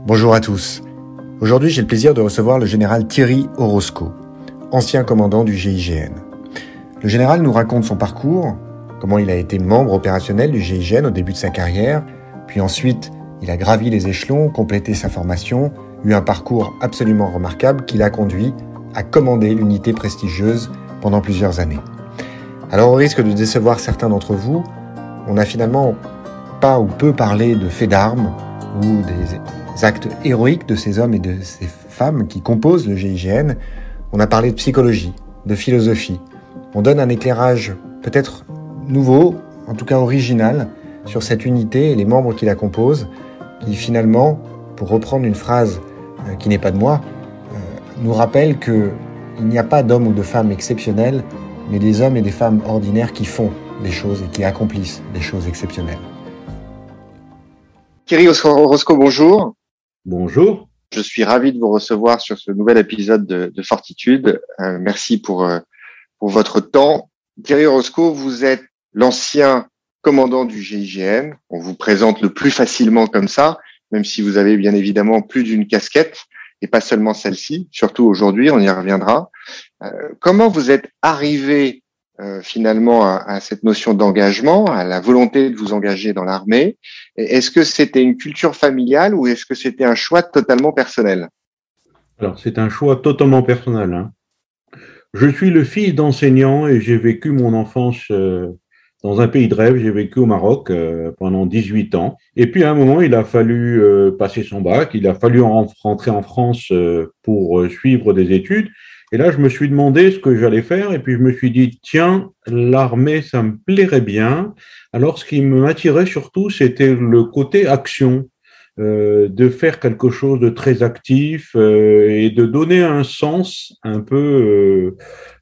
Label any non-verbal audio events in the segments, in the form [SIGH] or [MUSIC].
Bonjour à tous. Aujourd'hui, j'ai le plaisir de recevoir le général Thierry Orozco, ancien commandant du GIGN. Le général nous raconte son parcours, comment il a été membre opérationnel du GIGN au début de sa carrière, puis ensuite il a gravi les échelons, complété sa formation, eu un parcours absolument remarquable qui l'a conduit à commander l'unité prestigieuse pendant plusieurs années. Alors au risque de décevoir certains d'entre vous, on n'a finalement pas ou peu parlé de faits d'armes ou des actes héroïques de ces hommes et de ces femmes qui composent le GIGN. On a parlé de psychologie, de philosophie. On donne un éclairage peut-être nouveau, en tout cas original, sur cette unité et les membres qui la composent, qui finalement, pour reprendre une phrase euh, qui n'est pas de moi, euh, nous rappelle que il n'y a pas d'hommes ou de femmes exceptionnels, mais des hommes et des femmes ordinaires qui font des choses et qui accomplissent des choses exceptionnelles. Thierry Orozco, bonjour. Bonjour. Je suis ravi de vous recevoir sur ce nouvel épisode de, Fortitude. Euh, merci pour, pour votre temps. Thierry Orozco, vous êtes l'ancien commandant du GIGN. On vous présente le plus facilement comme ça, même si vous avez bien évidemment plus d'une casquette et pas seulement celle-ci, surtout aujourd'hui, on y reviendra. Euh, comment vous êtes arrivé euh, finalement à, cette notion d'engagement, à la volonté de vous engager dans l'armée Est-ce que c'était une culture familiale ou est-ce que c'était un choix totalement personnel? Alors c'est un choix totalement personnel. Hein. Je suis le fils d'enseignant et j'ai vécu mon enfance euh, dans un pays de rêve. J'ai vécu au Maroc euh, pendant 18 ans. Et puis à un moment, il a fallu euh, passer son bac, il a fallu rentrer en France pour suivre des études. Et là, je me suis demandé ce que j'allais faire. Et puis je me suis dit, tiens, l'armée, ça me plairait bien. Alors ce qui m'attirait surtout, c'était le côté action. Euh, de faire quelque chose de très actif euh, et de donner un sens un peu, euh,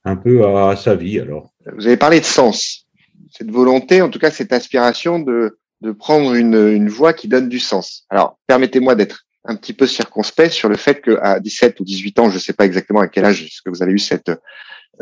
un peu à, à, sa vie. Alors, vous avez parlé de sens cette volonté, en tout cas cette aspiration de, de prendre une, une voie qui donne du sens. Alors, permettez-moi d'être un petit peu circonspect sur le fait qu'à 17 ou 18 ans, je ne sais pas exactement à quel âge est-ce que vous avez eu cette,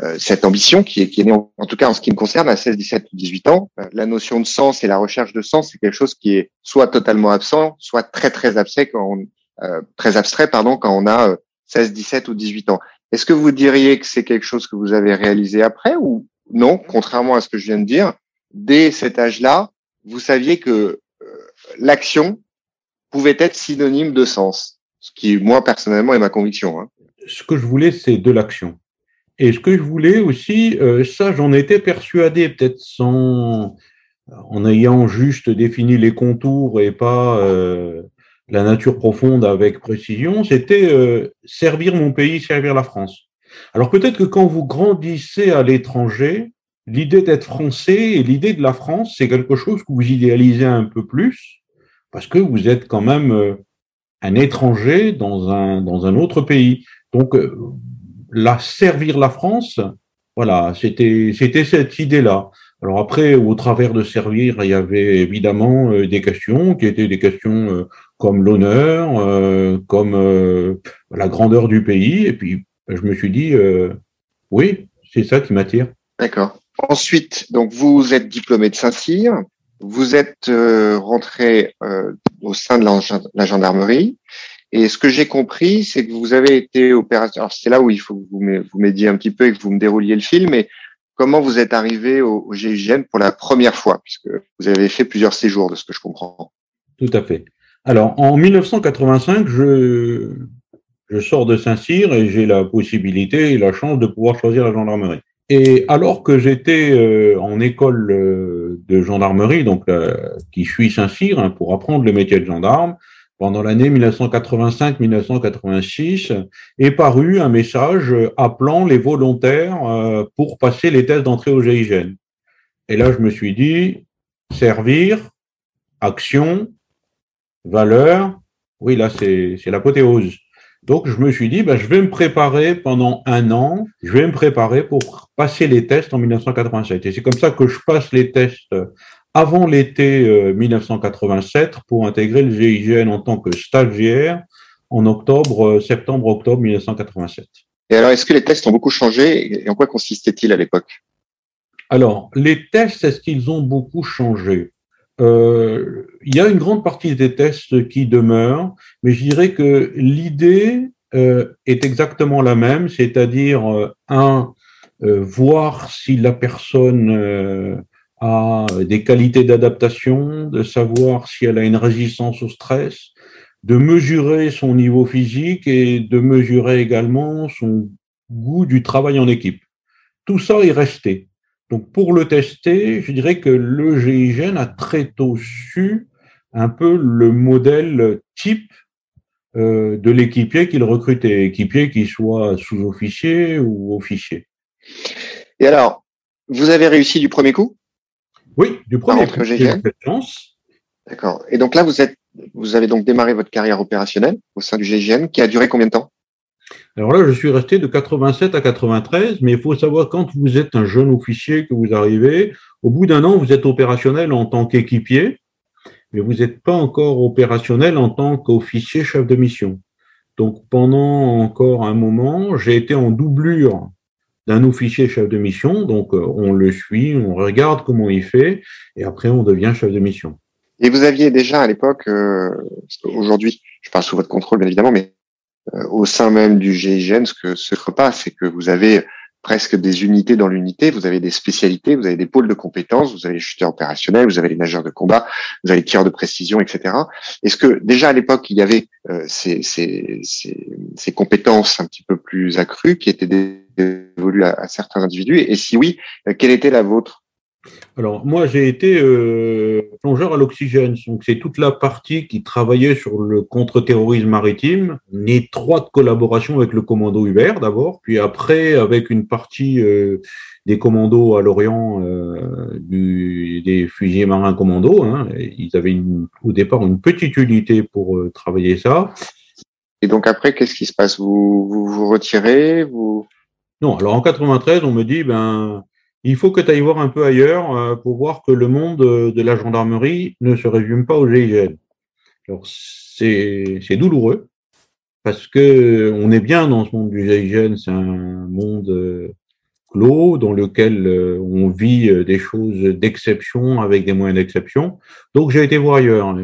euh, cette ambition qui est, qui est née, en, tout cas en ce qui me concerne, à 16, 17 ou 18 ans. Euh, la notion de sens et la recherche de sens, c'est quelque chose qui est soit totalement absent, soit très, très abstrait quand on, euh, très abstrait, pardon, quand on a 16, 17 ou 18 ans. Est-ce que vous diriez que c'est quelque chose que vous avez réalisé après ou non, contrairement à ce que je viens de dire? dès cet âge-là, vous saviez que euh, l'action pouvait être synonyme de sens, ce qui, moi, personnellement, est ma conviction. Hein. Ce que je voulais, c'est de l'action. Et ce que je voulais aussi, euh, ça, j'en étais persuadé, peut-être sans, en ayant juste défini les contours et pas euh, la nature profonde avec précision, c'était euh, servir mon pays, servir la France. Alors peut-être que quand vous grandissez à l'étranger, l'idée d'être français et l'idée de la France, c'est quelque chose que vous idéalisez un peu plus parce que vous êtes quand même euh, un étranger dans un, dans un autre pays. Donc, euh, la servir la France, voilà, c'était, c'était cette idée-là. Alors après, au travers de servir, il y avait évidemment euh, des questions qui étaient des questions comme l'honneur, comme la grandeur du pays. Et puis, je me suis dit, oui, c'est ça qui m'attire. D'accord. Ensuite, donc vous êtes diplômé de Saint-Cyr, vous êtes euh, rentré euh, au sein de la, gendarmerie. Et ce que j'ai compris, c'est que vous avez été opérateur. Alors c'est là où il faut que vous m'aidiez un petit peu et que vous me dérouliez le film. Mais comment vous êtes arrivé au, au GIGN pour la première fois, puisque vous avez fait plusieurs séjours, de ce que je comprends. Tout à fait. Alors en 1985, je je sors de Saint-Cyr et j'ai la possibilité et la chance de pouvoir choisir la gendarmerie. Et alors que j'étais euh, en école euh, de gendarmerie, donc euh, qui suit Saint-Cyr hein, pour apprendre le métier de gendarme, pendant l'année 1985-1986, est paru un message appelant les volontaires pour passer les tests d'entrée au GIGN. Et là, je me suis dit, servir, action, valeur, oui, là, c'est l'apothéose. Donc, je me suis dit, ben, je vais me préparer pendant un an, je vais me préparer pour passer les tests en 1987. Et c'est comme ça que je passe les tests avant l'été 1987 euh, pour intégrer le GIGN en tant que stagiaire en octobre, euh, septembre, octobre 1987. Et alors, est-ce que les tests ont beaucoup changé et en quoi consistaient-ils à l'époque? Alors, les tests, est-ce qu'ils ont beaucoup changé? Euh, il y a une grande partie des tests qui demeurent, mais je dirais que l'idée euh, est exactement la même, c'est-à-dire, euh, un, voir si la personne a des qualités d'adaptation, de savoir si elle a une résistance au stress, de mesurer son niveau physique et de mesurer également son goût du travail en équipe. Tout ça est resté. Donc pour le tester, je dirais que le GIGN a très tôt su un peu le modèle type euh, de l'équipier qu'il recrutait, équipier qui soit sous-officier ou officier. Et alors, vous avez réussi du premier coup? Oui, du premier coup. D'accord. Et donc là, vous êtes, vous avez donc démarré votre carrière opérationnelle au sein du GIGN, qui a duré combien de temps? Alors là, je suis resté de 87 à 93, mais il faut savoir quand vous êtes un jeune officier que vous arrivez, au bout d'un an, vous êtes opérationnel en tant qu'équipier, mais vous n'êtes pas encore opérationnel en tant qu'officier chef de mission. Donc pendant encore un moment, j'ai été en doublure d'un officier chef de mission, donc euh, on le suit, on regarde comment il fait, et après on devient chef de mission. Et vous aviez déjà à l'époque, euh, aujourd'hui, je parle sous votre contrôle bien évidemment, mais au sein même du GIGN, ce que ce ne pas, c'est que vous avez presque des unités dans l'unité, vous avez des spécialités, vous avez des pôles de compétences, vous avez les chuteurs opérationnels, vous avez les nageurs de combat, vous avez les tireurs de précision, etc. Est-ce que déjà à l'époque, il y avait euh, ces, ces, ces, ces, compétences un petit peu plus accrues qui étaient dévolues à, à certains individus? Et si oui, euh, quelle était la vôtre alors, moi, j'ai été euh, plongeur à l'oxygène. Donc, c'est toute la partie qui travaillait sur le contre-terrorisme maritime, une étroite collaboration avec le commando Hubert d'abord, puis après avec une partie euh, des commandos à l'Orient, euh, des fusiliers marins commandos. Hein. Ils avaient au départ une petite unité pour travailler ça. Et donc après, qu'est-ce qui se passe? Vous, vous vous retirez vous? Non, alors en 93, on me dit, ben il faut que tu ailles voir un peu ailleurs euh, pour voir que le monde euh, de la gendarmerie ne se résume pas au GIGN. Alors, c'est, douloureux parce que on est bien dans ce monde du GIGN, c'est un monde euh, clos dans lequel on vit des choses d'exception avec des moyens d'exception. Donc, j'ai été voir ailleurs.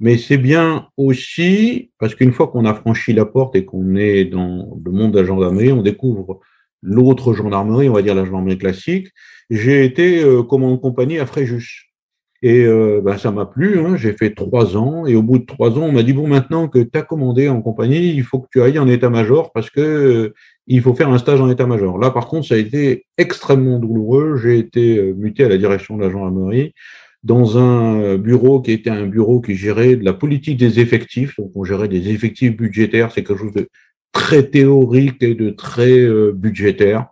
Mais c'est bien aussi parce qu'une fois qu'on a franchi la porte et qu'on est dans le monde de la gendarmerie, on découvre l'autre gendarmerie, on va dire la gendarmerie classique, j'ai été euh, commandant de compagnie à Fréjus. Et euh, ben, ça m'a plu, hein, j'ai fait trois ans, et au bout de trois ans, on m'a dit, bon, maintenant que tu as commandé en compagnie, il faut que tu ailles en état-major parce que euh, il faut faire un stage en état-major. Là, par contre, ça a été extrêmement douloureux. J'ai été euh, muté à la direction de la gendarmerie dans un bureau qui était un bureau qui gérait de la politique des effectifs. Donc, on gérait des effectifs budgétaires. C'est quelque chose de très théorique et de très euh, budgétaire.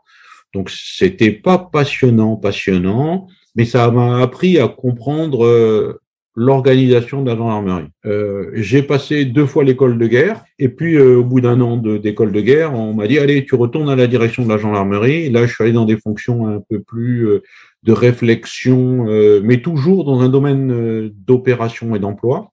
Donc c'était pas passionnant, passionnant, mais ça m'a appris à comprendre euh, l'organisation de la gendarmerie. Euh, j'ai passé deux fois l'école de guerre, et puis au bout d'un an d'école de, guerre, on m'a dit allez, tu retournes à la direction de la gendarmerie. là, je suis allé dans des fonctions un peu plus de réflexion, mais toujours dans un domaine d'opération et d'emploi.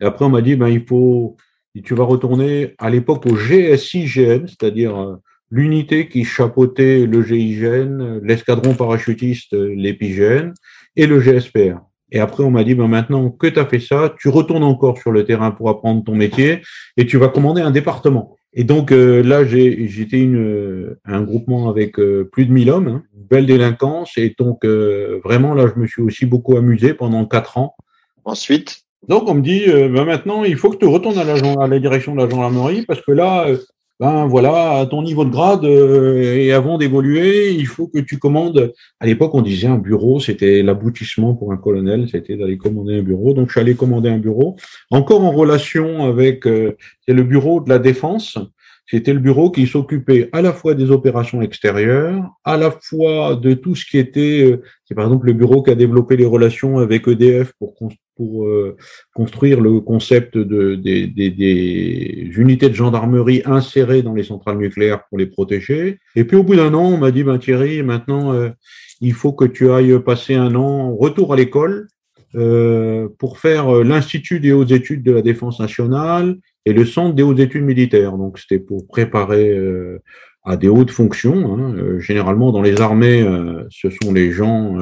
Et après, on m'a dit ben il faut et tu vas retourner à l'époque au GSIGN, c'est-à-dire euh, l'unité qui chapeautait le GIGN, l'escadron parachutiste, euh, l'épigène, et le GSPR. Et après, on m'a dit, ben maintenant que tu as fait ça, tu retournes encore sur le terrain pour apprendre ton métier et tu vas commander un département. Et donc euh, là, j'étais un groupement avec plus de 1000 hommes, hein, belle délinquance. Et donc vraiment, là, je me suis aussi beaucoup amusé pendant quatre ans. Ensuite donc on me dit, euh, ben maintenant, il faut que tu retournes à la, direction de la gendarmerie parce que là, euh, ben voilà, à ton niveau de grade euh, et avant d'évoluer, il faut que tu commandes. À l'époque, on disait un bureau, c'était l'aboutissement pour un colonel, c'était d'aller commander un bureau. Donc je suis allé commander un bureau, encore en relation avec c'est le bureau de la défense. C'était le bureau qui s'occupait à la fois des opérations extérieures, à la fois de tout ce qui était, c'est par exemple le bureau qui a développé les relations avec EDF pour, pour euh, construire le concept de, des, unités de gendarmerie insérées dans les centrales nucléaires pour les protéger. Et puis au bout d'un an, on m'a dit, ben Thierry, maintenant, euh, il faut que tu ailles passer un an retour à l'école euh, pour faire l'Institut des hautes études de la défense nationale et le Centre des hautes études militaires. Donc c'était pour préparer à des hautes fonctions. Hein. généralement, dans les armées, ce sont les gens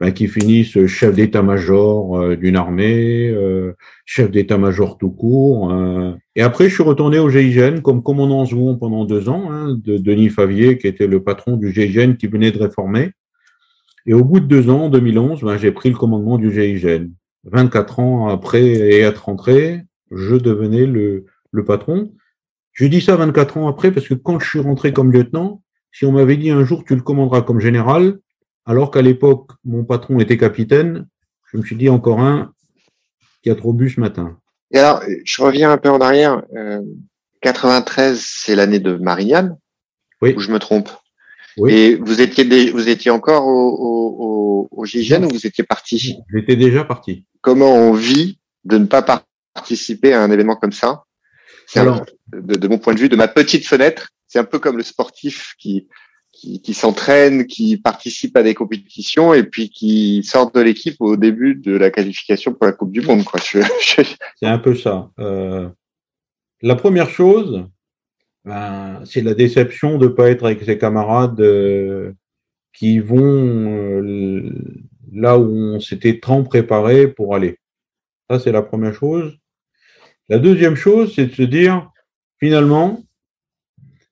ben, qui finissent chef d'état-major euh, d'une armée, euh, chef d'état-major tout court. Euh. Et après, je suis retourné au GIGN comme commandant second pendant deux ans, hein, de Denis Favier, qui était le patron du GIGN qui venait de réformer. Et au bout de deux ans, en 2011, ben, j'ai pris le commandement du GIGN. 24 ans après et être rentré, je devenais le, le patron. Je dis ça 24 ans après parce que quand je suis rentré comme lieutenant, si on m'avait dit un jour tu le commanderas comme général, alors qu'à l'époque, mon patron était capitaine, je me suis dit encore un qui a trop bu ce matin. Et alors, je reviens un peu en arrière. 93, euh, c'est l'année de Marianne. Oui. Ou je me trompe? Oui. Et vous étiez, vous étiez encore au, au, au, GIGN ou vous étiez parti? J'étais déjà parti. Comment on vit de ne pas participer à un événement comme ça? Alors, de, de, mon point de vue, de ma petite fenêtre, c'est un peu comme le sportif qui, qui, qui s'entraîne, qui participe à des compétitions et puis qui sort de l'équipe au début de la qualification pour la Coupe du Monde. Quoi. C'est un peu ça. Euh, la première chose, ben, c'est la déception de ne pas être avec ses camarades euh, qui vont euh, là où on s'était tant préparé pour aller. Ça, c'est la première chose. La deuxième chose, c'est de se dire, finalement,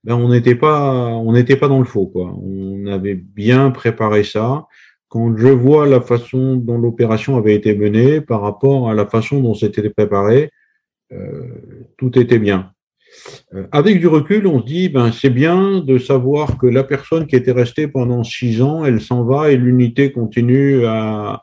ben, on n'était pas, on n'était pas dans le faux, quoi. On avait bien préparé ça. Quand je vois la façon dont l'opération avait été menée par rapport à la façon dont c'était préparé, euh, tout était bien. Euh, avec du recul, on se dit, ben c'est bien de savoir que la personne qui était restée pendant six ans, elle s'en va et l'unité continue à.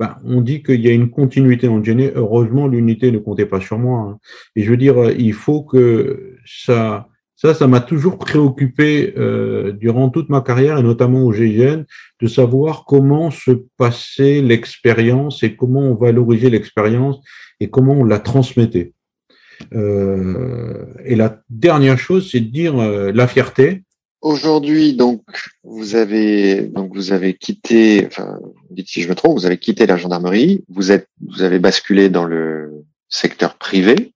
Ben, on dit qu'il y a une continuité en. Heureusement, l'unité ne comptait pas sur moi. Hein. Et je veux dire, il faut que ça, ça, ça m'a toujours préoccupé euh, durant toute ma carrière et notamment au GIGN de savoir comment se passait l'expérience et comment on valorisait l'expérience et comment on la transmettait. Euh, et la dernière chose, c'est de dire euh, la fierté. Aujourd'hui, donc, vous avez donc vous avez quitté, enfin, dites si je me trompe, vous avez quitté la gendarmerie, vous êtes, vous avez basculé dans le secteur privé.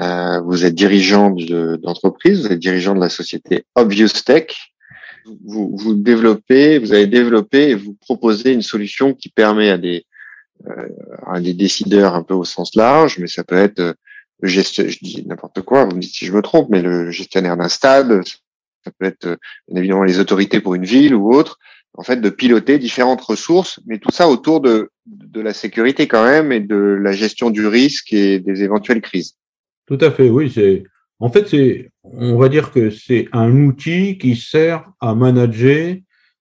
Euh, vous êtes dirigeant d'entreprise, vous êtes dirigeant de la société Obvious Tech. Vous, vous développez, vous avez développé et vous proposez une solution qui permet à des, euh, à des décideurs un peu au sens large, mais ça peut être euh, le je dis n'importe quoi, vous me dites si je me trompe, mais le gestionnaire d'un stade, ça peut être euh, évidemment les autorités pour une ville ou autre, en fait, de piloter différentes ressources, mais tout ça autour de, de la sécurité quand même et de la gestion du risque et des éventuelles crises. Tout à fait, oui. C'est en fait c'est on va dire que c'est un outil qui sert à manager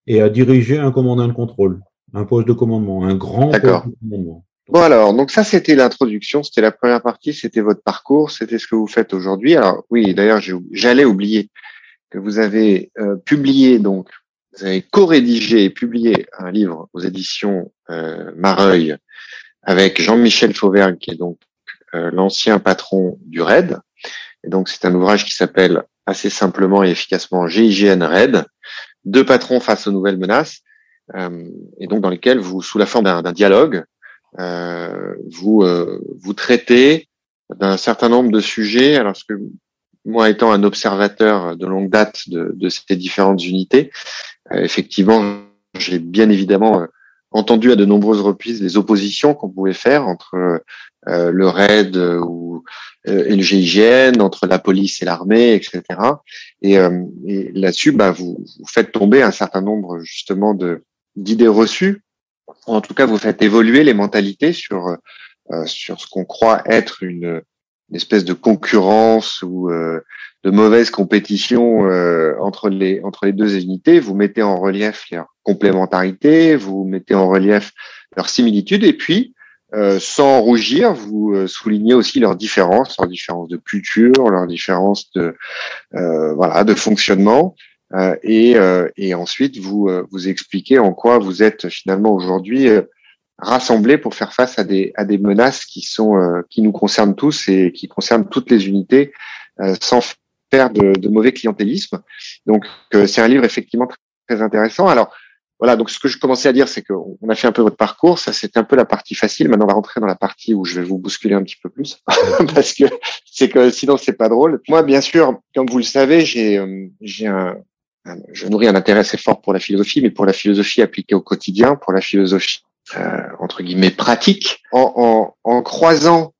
et à diriger un commandant de contrôle, un poste de commandement, un grand poste de commandement. Bon alors, donc ça c'était l'introduction, c'était la première partie, c'était votre parcours, c'était ce que vous faites aujourd'hui. Alors oui, d'ailleurs j'allais oublier que vous avez euh, publié donc, vous avez co-rédigé et publié un livre aux éditions euh, Mareuil avec Jean-Michel Fauvergue qui est donc l'ancien patron du RAID. Et donc, c'est un ouvrage qui s'appelle assez simplement et efficacement GIGN RAID, deux patrons face aux nouvelles menaces, euh, et donc dans lesquels vous, sous la forme d'un dialogue, euh, vous vous traitez d'un certain nombre de sujets. Alors, ce que moi étant un observateur de longue date de, de ces différentes unités, effectivement, j'ai bien évidemment entendu à de nombreuses reprises les oppositions qu'on pouvait faire entre euh, le RAID ou, euh, et le GIGN, entre la police et l'armée, etc. Et, euh, et là-dessus, bah, vous, vous, faites tomber un certain nombre justement de d'idées reçues. En tout cas, vous faites évoluer les mentalités sur sur ce qu'on croit être une, une, espèce de concurrence ou de mauvaise compétition entre les entre les deux unités. Vous mettez en relief leur complémentarité, vous mettez en relief leur similitude, et puis euh, sans rougir, vous euh, soulignez aussi leurs différences, leurs différences de culture, leurs différences de euh, voilà de fonctionnement, et, et ensuite vous vous expliquez en quoi vous êtes finalement aujourd'hui rassemblés pour faire face à des à des menaces qui sont qui nous concernent tous et qui concernent toutes les unités, sans de, de mauvais clientélisme. Donc c'est un livre effectivement très intéressant. Alors voilà, donc ce que je commençais à dire, c'est qu'on a fait un peu votre parcours, ça c'était un peu la partie facile. Maintenant, on va rentrer dans la partie où je vais vous bousculer un petit peu plus, [LAUGHS] parce que c'est que sinon c'est pas drôle. Moi, bien sûr, comme vous le savez, j'ai euh, un je nourris un intérêt assez fort pour la philosophie, mais pour la philosophie appliquée au quotidien, pour la philosophie euh, entre guillemets pratique, en, en, en croisant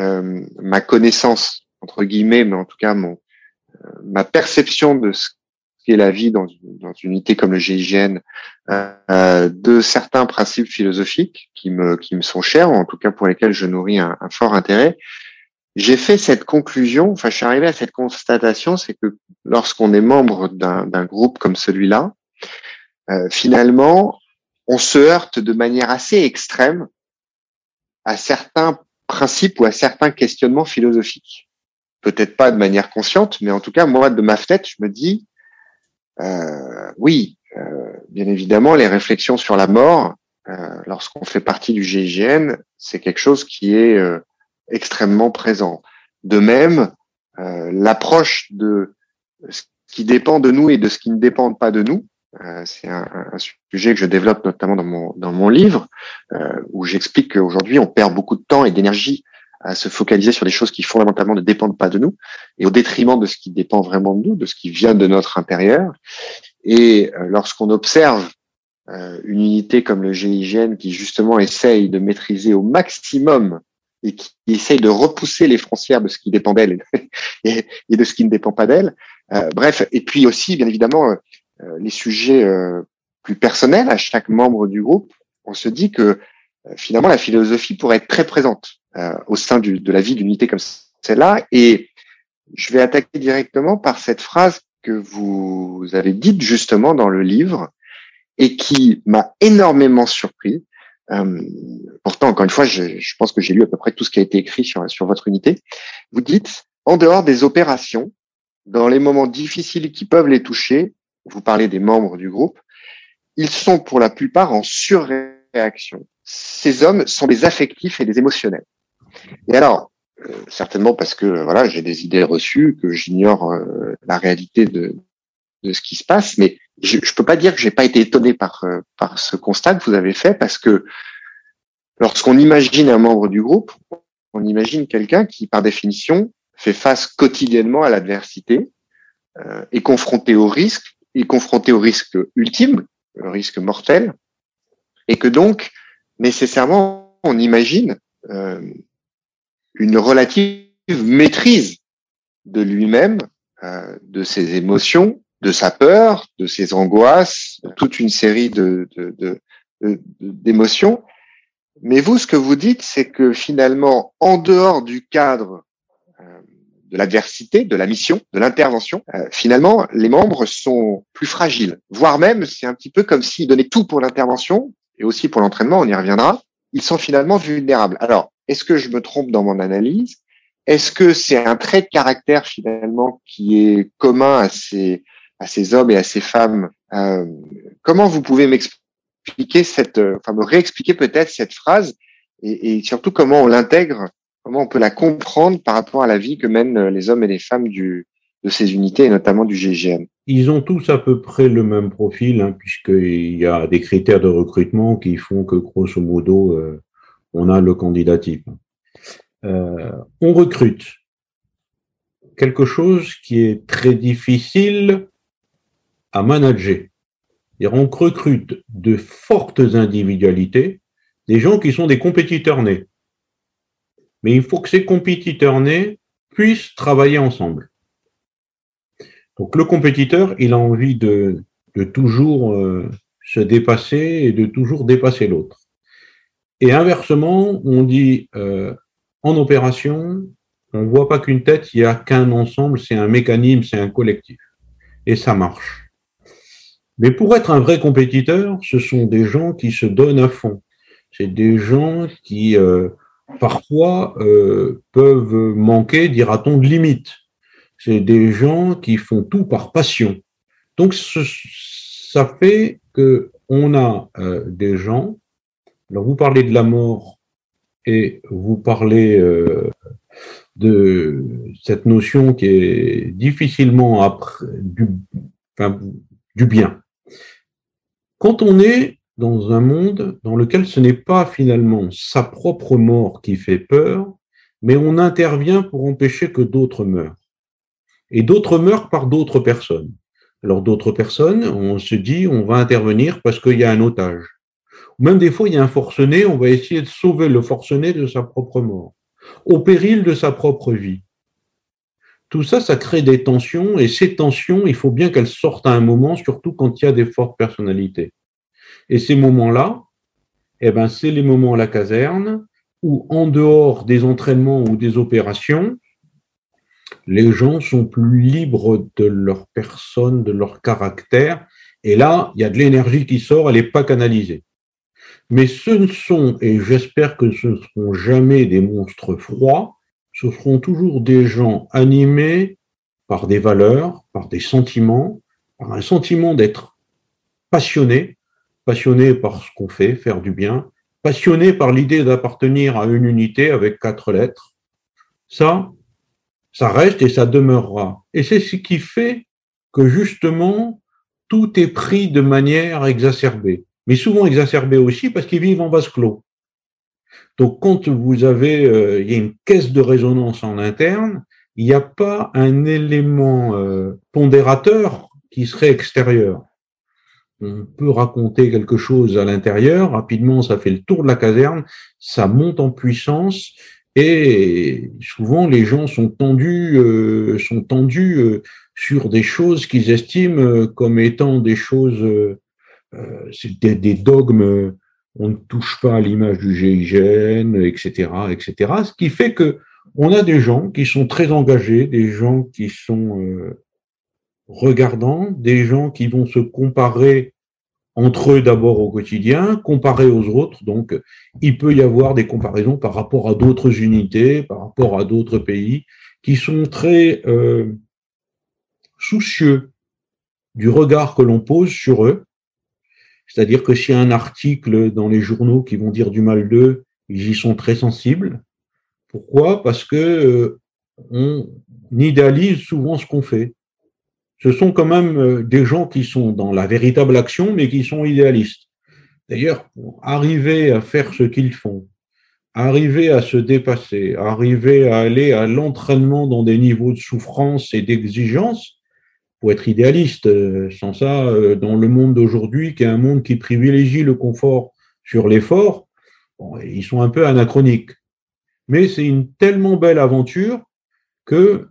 euh, ma connaissance entre guillemets, mais en tout cas mon euh, ma perception de ce qu'est la vie dans, dans une unité comme le GIGN, euh, de certains principes philosophiques qui me qui me sont chers, ou en tout cas pour lesquels je nourris un, un fort intérêt. J'ai fait cette conclusion, enfin je suis arrivé à cette constatation, c'est que lorsqu'on est membre d'un groupe comme celui-là, euh, finalement, on se heurte de manière assez extrême à certains principes ou à certains questionnements philosophiques. Peut-être pas de manière consciente, mais en tout cas, moi, de ma tête, je me dis, euh, oui, euh, bien évidemment, les réflexions sur la mort, euh, lorsqu'on fait partie du GIGN, c'est quelque chose qui est euh, extrêmement présent. De même, euh, l'approche de ce qui dépend de nous et de ce qui ne dépend pas de nous, euh, c'est un, un, sujet que je développe notamment dans mon, dans mon livre, où j'explique qu'aujourd'hui, on perd beaucoup de temps et d'énergie à se focaliser sur des choses qui fondamentalement ne dépendent pas de nous, et au détriment de ce qui dépend vraiment de nous, de ce qui vient de notre intérieur. Et euh, lorsqu'on observe euh, une unité comme le GIGN qui justement essaye de maîtriser au maximum et qui essaye de repousser les frontières de ce qui dépend d'elle [LAUGHS] et, de ce qui ne dépend pas d'elle. Euh, bref, et puis aussi, bien évidemment, euh, les sujets euh, plus personnels à chaque membre du groupe, on se dit que finalement la philosophie pourrait être très présente au sein du, de la vie d'une unité comme celle-là. Et je vais attaquer directement par cette phrase que vous avez dite justement dans le livre et qui m'a énormément surpris. Euh, pourtant, encore une fois, je, je pense que j'ai lu à peu près tout ce qui a été écrit sur, sur votre unité. Vous dites, en dehors des opérations, dans les moments difficiles qui peuvent les toucher, vous parlez des membres du groupe, ils sont pour la plupart en surréaction. Ces hommes sont des affectifs et des émotionnels. Et alors, euh, certainement parce que voilà, j'ai des idées reçues, que j'ignore euh, la réalité de, ce qui se passe, mais je ne peux pas dire que j'ai pas été étonné par euh, par ce constat que vous avez fait, parce que lorsqu'on imagine un membre du groupe, on imagine quelqu'un qui, par définition, fait face quotidiennement à l'adversité, est confronté au risque est confronté au risque ultime, le risque mortel, et que donc, nécessairement, on imagine euh, une relative maîtrise de lui-même, euh, de ses émotions, de sa peur, de ses angoisses, toute une série de, d'émotions. Mais vous, ce que vous dites, c'est que finalement, en dehors du cadre de l'adversité, de la mission, de l'intervention, euh, finalement, les membres sont plus fragiles. Voire même, c'est un petit peu comme s'ils donnaient tout pour l'intervention et aussi pour l'entraînement, on y reviendra. Ils sont finalement vulnérables. Alors, est-ce que je me trompe dans mon analyse? Est-ce que c'est un trait de caractère finalement qui est commun à ces, à ces hommes et à ces femmes euh, Comment vous pouvez m'expliquer cette, enfin me réexpliquer peut-être cette phrase et, surtout comment on l'intègre comment on peut la comprendre par rapport à la vie que mènent euh, les hommes et les femmes du, de ces unités, et notamment du GIGN Ils ont tous à peu près le même profil, hein, puisqu'il y a des critères de recrutement qui font que, grosso modo, euh, on a le candidat type. Euh, on recrute quelque chose qui est très difficile à manager. On recrute de fortes individualités, des gens qui sont des compétiteurs nés mais il faut que ces compétiteurs nés puissent travailler ensemble. Donc le compétiteur, il a envie de, de toujours euh, se dépasser et de toujours dépasser l'autre. Et inversement, on dit euh, en opération, on voit pas qu'une tête, il n'y a qu'un ensemble, c'est un mécanisme, c'est un collectif. Et ça marche. Mais pour être un vrai compétiteur, ce sont des gens qui se donnent à fond. C'est des gens qui euh, parfois peuvent manquer, dira-t-on, de limites. C'est des gens qui font tout par passion. Donc ça fait que on a euh, des gens. Alors vous parlez de la mort et vous parlez euh, de cette notion qui est difficilement après, du bien. Quand on est dans un monde dans lequel ce n'est pas finalement sa propre mort qui fait peur, mais on intervient pour empêcher que d'autres meurent. Et d'autres meurent par d'autres personnes. Alors d'autres personnes, on se dit, on va intervenir parce qu'il y a un otage. Même des fois, il y a un forcené, on va essayer de sauver le forcené de sa propre mort, au péril de sa propre vie. Tout ça, ça crée des tensions, et ces tensions, il faut bien qu'elles sortent à un moment, surtout quand il y a des fortes personnalités. Et ces moments-là, eh ben, c'est les moments à la caserne où, en dehors des entraînements ou des opérations, les gens sont plus libres de leur personne, de leur caractère. Et là, il y a de l'énergie qui sort, elle n'est pas canalisée. Mais ce ne sont, et j'espère que ce ne seront jamais des monstres froids, ce seront toujours des gens animés par des valeurs, par des sentiments, par un sentiment d'être passionné, passionné par ce qu'on fait, faire du bien, passionné par l'idée d'appartenir à une unité avec quatre lettres. Ça, ça reste et ça demeurera. Et c'est ce qui fait que justement, tout est pris de manière exacerbée. Mais souvent exacerbée aussi parce qu'ils vivent en vase clos. Donc quand vous avez, euh, il y a une caisse de résonance en interne, il n'y a pas un élément euh, pondérateur qui serait extérieur. On peut raconter quelque chose à l'intérieur, rapidement ça fait le tour de la caserne, ça monte en puissance et souvent, les gens sont tendus, euh, sont tendus euh, sur des choses qu'ils estiment euh, comme étant des choses, c'est des, dogmes. On ne touche pas à l'image du GIGN, etc., etc. Ce qui fait que on a des gens qui sont très engagés, des gens qui sont regardants, des gens qui vont se comparer entre eux d'abord au quotidien, comparé aux autres. Donc, il peut y avoir des comparaisons par rapport à d'autres unités, par rapport à d'autres pays, qui sont très euh, soucieux du regard que l'on pose sur eux. C'est-à-dire que s'il y a un article dans les journaux qui vont dire du mal d'eux, ils y sont très sensibles. Pourquoi? Parce que euh, on idéalise souvent ce qu'on fait ce sont quand même euh, des gens qui sont dans la véritable action, mais qui sont idéalistes. D'ailleurs, arriver à faire ce qu'ils font, arriver à se dépasser, arriver à aller à l'entraînement dans des niveaux de souffrance et d'exigence, pour être idéaliste. Euh, sans ça, euh, dans le monde d'aujourd'hui, qui est un monde qui privilégie le confort sur l'effort, ils sont un peu anachroniques. Mais c'est une tellement belle aventure que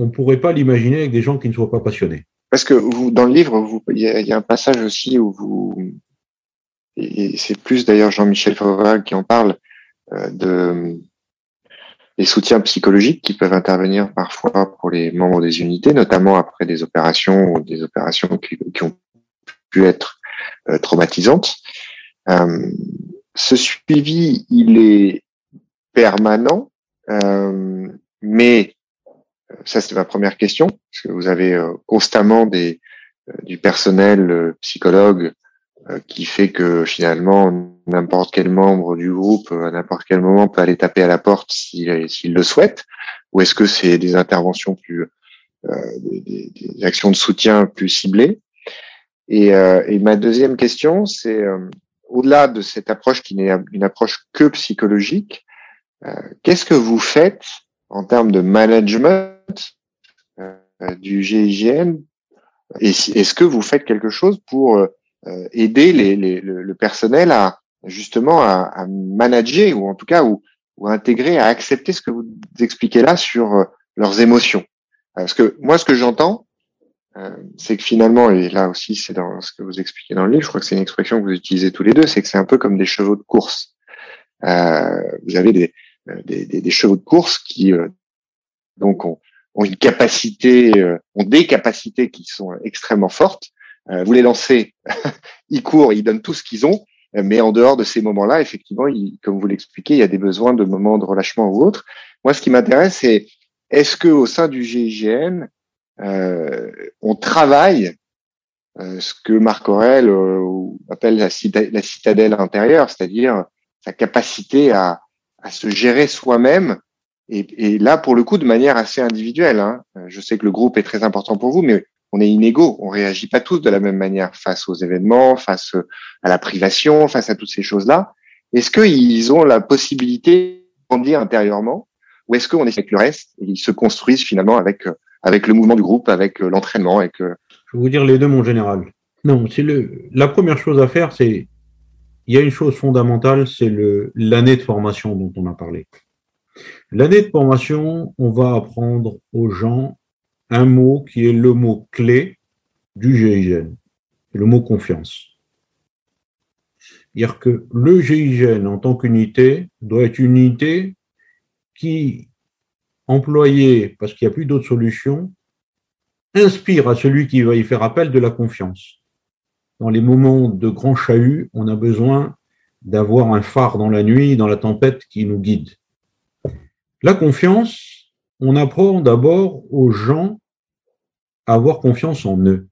on ne pourrait pas l'imaginer avec des gens qui ne soient pas passionnés. Parce que dans le livre, il, y a, un passage aussi où vous, c'est plus d'ailleurs Jean-Michel Fauval qui en parle, euh, de des soutiens psychologiques qui peuvent intervenir parfois pour les membres des unités, notamment après des opérations ou des opérations qui, ont pu être euh, traumatisantes. Euh, ce suivi, il est permanent, mais ça, c'est ma première question, parce que vous avez euh, constamment euh, du personnel euh, psychologue qui fait que finalement, n'importe quel membre du groupe, à n'importe quel moment, peut aller taper à la porte s'il le souhaite, ou est-ce que c'est des interventions plus, des, actions de soutien plus ciblées? Et, et, ma deuxième question, c'est au-delà de cette approche qui n'est une approche que psychologique, qu'est-ce que vous faites en termes de management euh, du GIGN Est-ce que vous faites quelque chose pour euh, aider les, le, personnel à justement à, manager ou en tout cas ou, intégrer, à accepter ce que vous expliquez là sur euh, leurs émotions? Parce que moi, ce que j'entends, c'est que finalement, et là aussi, c'est dans ce que vous expliquez dans le livre, je crois que c'est une expression que vous utilisez tous les deux, c'est que c'est un peu comme des chevaux de course. vous avez des, chevaux de course qui donc ont, ont une capacité, euh, des capacités qui sont extrêmement fortes. Euh, vous les lancez, [LAUGHS] ils courent, ils donnent tout ce qu'ils ont, mais en dehors de ces moments-là, effectivement, comme vous l'expliquez, il y a des besoins de moments de relâchement ou autres. Moi, ce qui m'intéresse, c'est est-ce que au sein du GIGN, euh, on travaille euh, ce que Marc Aurel euh, appelle la, la, citadelle intérieure, c'est-à-dire sa capacité à, à se gérer soi-même et, et, là, pour le coup, de manière assez individuelle. Hein. Je sais que le groupe est très important pour vous, mais on est inégaux. On réagit pas tous de la même manière face aux événements, face à la privation, face à toutes ces choses-là. Est-ce qu'ils ont la possibilité de grandir intérieurement, ou est-ce qu'on est avec le reste et ils se construisent finalement avec avec le mouvement du groupe, avec l'entraînement, avec Je vais vous dire les deux, mon général. Non, c'est le, la première chose à faire, c'est, il y a une chose fondamentale, c'est le, l'année de formation dont on a parlé. L'année de formation, on va apprendre aux gens un mot qui est le mot clé du GIGN, le mot confiance. C'est-à-dire que le GIGN en tant qu'unité doit être une unité qui, employée parce qu'il n'y a plus d'autres solutions, inspire à celui qui va y faire appel de la confiance. Dans les moments de grand chahut, on a besoin d'avoir un phare dans la nuit, dans la tempête qui nous guide. La confiance, on apprend d'abord aux gens à avoir confiance en eux.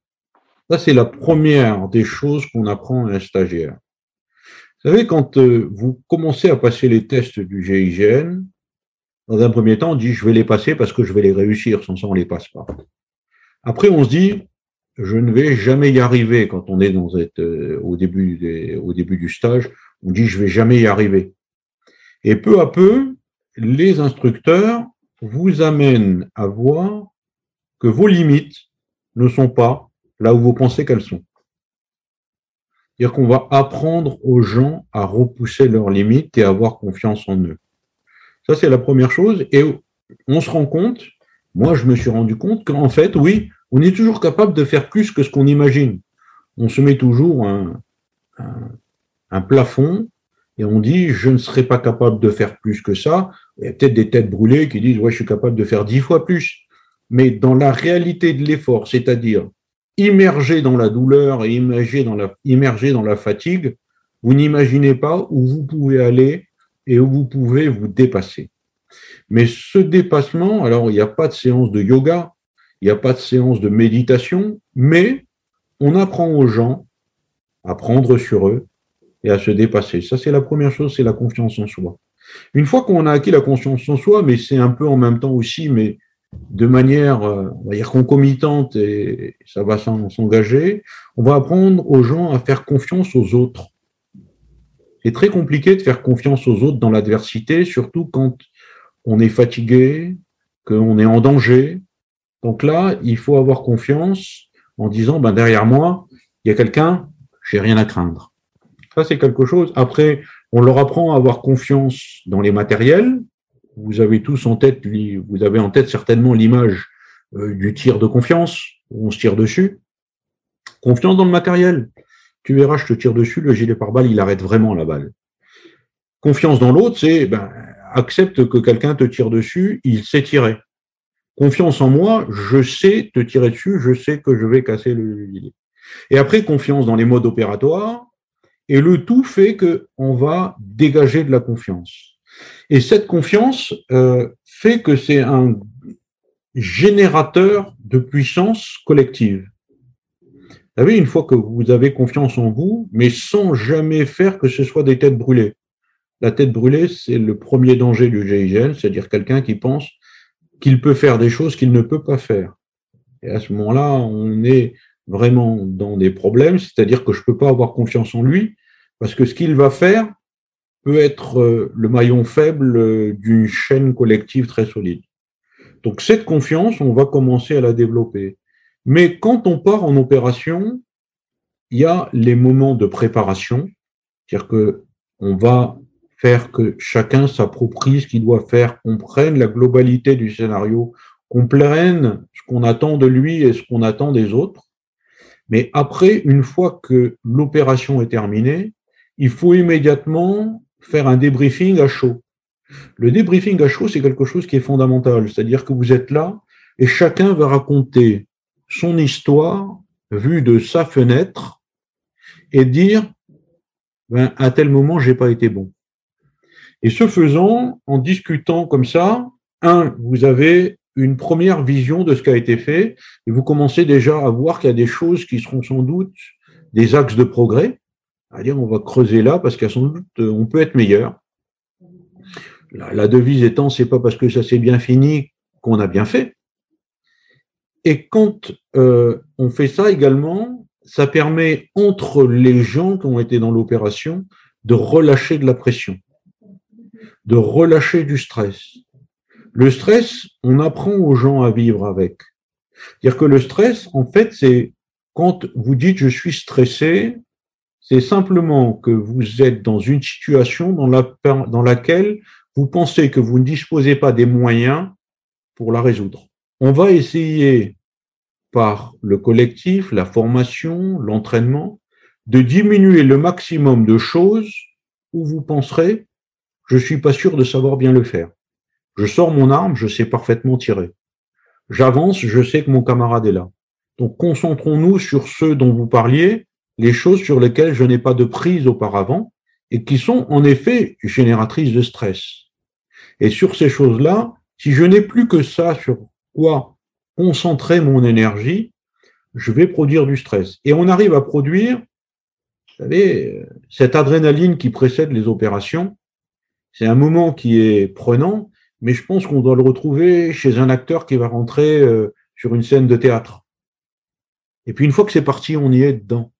Ça, c'est la première des choses qu'on apprend à un stagiaire. Vous savez, quand euh, vous commencez à passer les tests du GIGN, dans un premier temps, on dit je vais les passer parce que je vais les réussir, sans ça on les passe pas. Après, on se dit je ne vais jamais y arriver quand on est dans cette, euh, au, début au début du stage. On dit je vais jamais y arriver. Et peu à peu, les instructeurs vous amènent à voir que vos limites ne sont pas là où vous pensez qu'elles sont. C'est-à-dire qu'on va apprendre aux gens à repousser leurs limites et à avoir confiance en eux. Ça, c'est la première chose. Et on se rend compte, moi, je me suis rendu compte qu'en fait, oui, on est toujours capable de faire plus que ce qu'on imagine. On se met toujours un, un plafond et on dit je ne serai pas capable de faire plus que ça. Il y a peut-être des têtes brûlées qui disent ouais, je suis capable de faire dix fois plus. Mais dans la réalité de l'effort, c'est-à-dire immergé dans la douleur et immergé dans la, immergé dans la fatigue, vous n'imaginez pas où vous pouvez aller et où vous pouvez vous dépasser. Mais ce dépassement, alors il n'y a pas de séance de yoga, il n'y a pas de séance de méditation, mais on apprend aux gens à prendre sur eux, et à se dépasser. Ça, c'est la première chose, c'est la confiance en soi. Une fois qu'on a acquis la confiance en soi, mais c'est un peu en même temps aussi, mais de manière, euh, on va dire, concomitante, et ça va s'engager, on va apprendre aux gens à faire confiance aux autres. C'est très compliqué de faire confiance aux autres dans l'adversité, surtout quand on est fatigué, qu'on est en danger. Donc là, il faut avoir confiance en disant, ben derrière moi, il y a quelqu'un, j'ai rien à craindre. Ça, c'est quelque chose. Après, on leur apprend à avoir confiance dans les matériels. Vous avez tous en tête, vous avez en tête certainement l'image euh, du tir de confiance, où on se tire dessus. Confiance dans le matériel. Tu verras, je te tire dessus, le gilet pare-balles, il arrête vraiment la balle. Confiance dans l'autre, c'est ben, accepte que quelqu'un te tire dessus, il sait tirer. Confiance en moi, je sais te tirer dessus, je sais que je vais casser le gilet. Et après, confiance dans les modes opératoires, et le tout fait qu'on va dégager de la confiance. Et cette confiance euh, fait que c'est un générateur de puissance collective. Vous savez, une fois que vous avez confiance en vous, mais sans jamais faire que ce soit des têtes brûlées. La tête brûlée, c'est le premier danger du GIGN, c'est-à-dire quelqu'un qui pense qu'il peut faire des choses qu'il ne peut pas faire. Et à ce moment-là, on est vraiment dans des problèmes, c'est-à-dire que je ne peux pas avoir confiance en lui, parce que ce qu'il va faire peut être euh, le maillon faible euh, d'une chaîne collective très solide. Donc cette confiance, on va commencer à la développer. Mais quand on part en opération, il y a les moments de préparation, c'est-à-dire que on va faire que chacun s'approprie ce qu'il doit faire, qu'on prenne la globalité du scénario, qu'on prenne ce qu'on attend de lui et ce qu'on attend des autres. Mais après, une fois que l'opération est terminée, il faut immédiatement faire un débriefing à chaud. Le débriefing à chaud, c'est quelque chose qui est fondamental, c'est-à-dire que vous êtes là et chacun va raconter son histoire vue de sa fenêtre et dire ben, à tel moment j'ai pas été bon. Et ce faisant, en discutant comme ça, un, vous avez une première vision de ce qui a été fait et vous commencez déjà à voir qu'il y a des choses qui seront sans doute des axes de progrès à dire on va creuser là parce qu'à son doute euh, on peut être meilleur. La, devise étant c'est pas parce que ça s'est bien fini qu'on a bien fait. Et quand euh, on fait ça également, ça permet entre les gens qui ont été dans l'opération de relâcher de la pression, de relâcher du stress. Le stress, on apprend aux gens à vivre avec. C'est-à-dire que le stress, en fait, c'est quand vous dites je suis stressé, c'est simplement que vous êtes dans une situation dans, la, dans laquelle vous pensez que vous ne disposez pas des moyens pour la résoudre. On va essayer par le collectif, la formation, l'entraînement, de diminuer le maximum de choses où vous penserez, je suis pas sûr de savoir bien le faire. Je sors mon arme, je sais parfaitement tirer. J'avance, je sais que mon camarade est là. Donc concentrons-nous sur ceux dont vous parliez, les choses sur lesquelles je n'ai pas de prise auparavant et qui sont en effet génératrices de stress. Et sur ces choses-là, si je n'ai plus que ça sur quoi concentrer mon énergie, je vais produire du stress. Et on arrive à produire, vous savez, cette adrénaline qui précède les opérations. C'est un moment qui est prenant, mais je pense qu'on doit le retrouver chez un acteur qui va rentrer euh, sur une scène de théâtre. Et puis une fois que c'est parti, on y est dedans.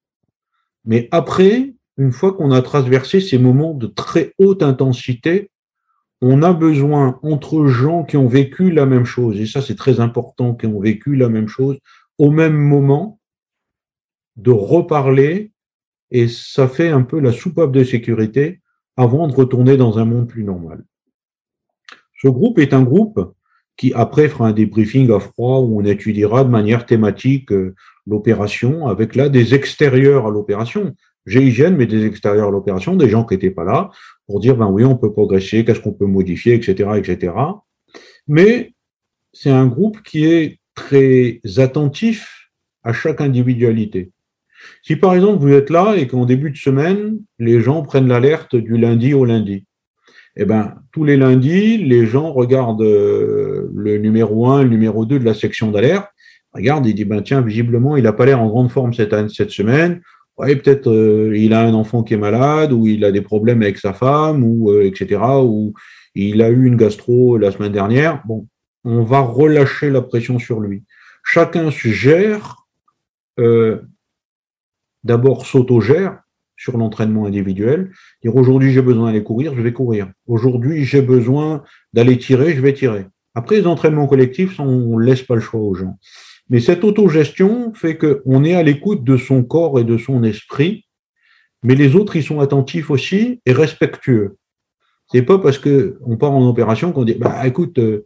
Mais après, une fois qu'on a traversé ces moments de très haute intensité, on a besoin entre gens qui ont vécu la même chose, et ça c'est très important, qui ont vécu la même chose au même moment, de reparler, et ça fait un peu la soupape de sécurité avant de retourner dans un monde plus normal. Ce groupe est un groupe qui après fera un débriefing à froid où on étudiera de manière thématique euh, l'opération avec là des extérieurs à l'opération. GIGN, mais des extérieurs à l'opération, des gens qui n'étaient pas là, pour dire, ben oui, on peut progresser, qu'est-ce qu'on peut modifier, etc., etc. Mais c'est un groupe qui est très attentif à chaque individualité. Si par exemple vous êtes là et qu'en début de semaine, les gens prennent l'alerte du lundi au lundi, eh ben, tous les lundis, les gens regardent euh, le numéro 1, le numéro 2 de la section d'alerte, regardent et disent, ben, tiens, visiblement, il n'a pas l'air en grande forme cette, cette semaine, ouais, peut-être euh, il a un enfant qui est malade, ou il a des problèmes avec sa femme, ou euh, etc., ou il a eu une gastro la semaine dernière. Bon, on va relâcher la pression sur lui. Chacun se gère, euh, d'abord s'autogère sur l'entraînement individuel. Dire aujourd'hui j'ai besoin d'aller courir, je vais courir. Aujourd'hui j'ai besoin d'aller tirer, je vais tirer. Après les entraînements collectifs, on laisse pas le choix aux gens. Mais cette autogestion fait qu'on est à l'écoute de son corps et de son esprit, mais les autres y sont attentifs aussi et respectueux. C'est pas parce que on part en opération qu'on dit bah écoute, euh,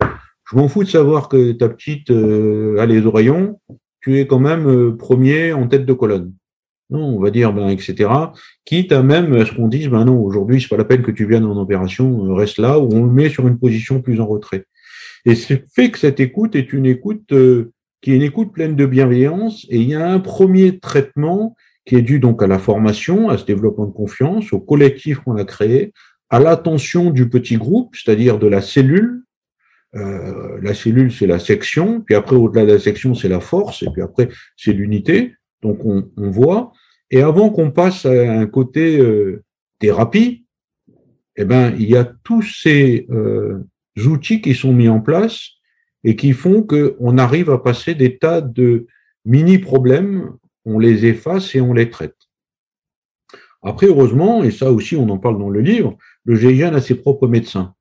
je m'en fous de savoir que ta petite euh, a les oreillons, tu es quand même euh, premier en tête de colonne. Non, on va dire ben etc. Quitte à même ce qu'on dise ben non aujourd'hui c'est pas la peine que tu viennes en opération, reste là ou on le met sur une position plus en retrait. Et c'est fait que cette écoute est une écoute qui est une écoute pleine de bienveillance. Et il y a un premier traitement qui est dû donc à la formation, à ce développement de confiance, au collectif qu'on a créé, à l'attention du petit groupe, c'est-à-dire de la cellule. Euh, la cellule, c'est la section, puis après, au-delà de la section, c'est la force, et puis après, c'est l'unité. Donc, on, on, voit. Et avant qu'on passe à un côté euh, thérapie, eh ben, il y a tous ces euh, outils qui sont mis en place et qui font qu'on arrive à passer des tas de mini-problèmes, on les efface et on les traite. Après, heureusement, et ça aussi on en parle dans le livre, le GIGN a ses propres médecins.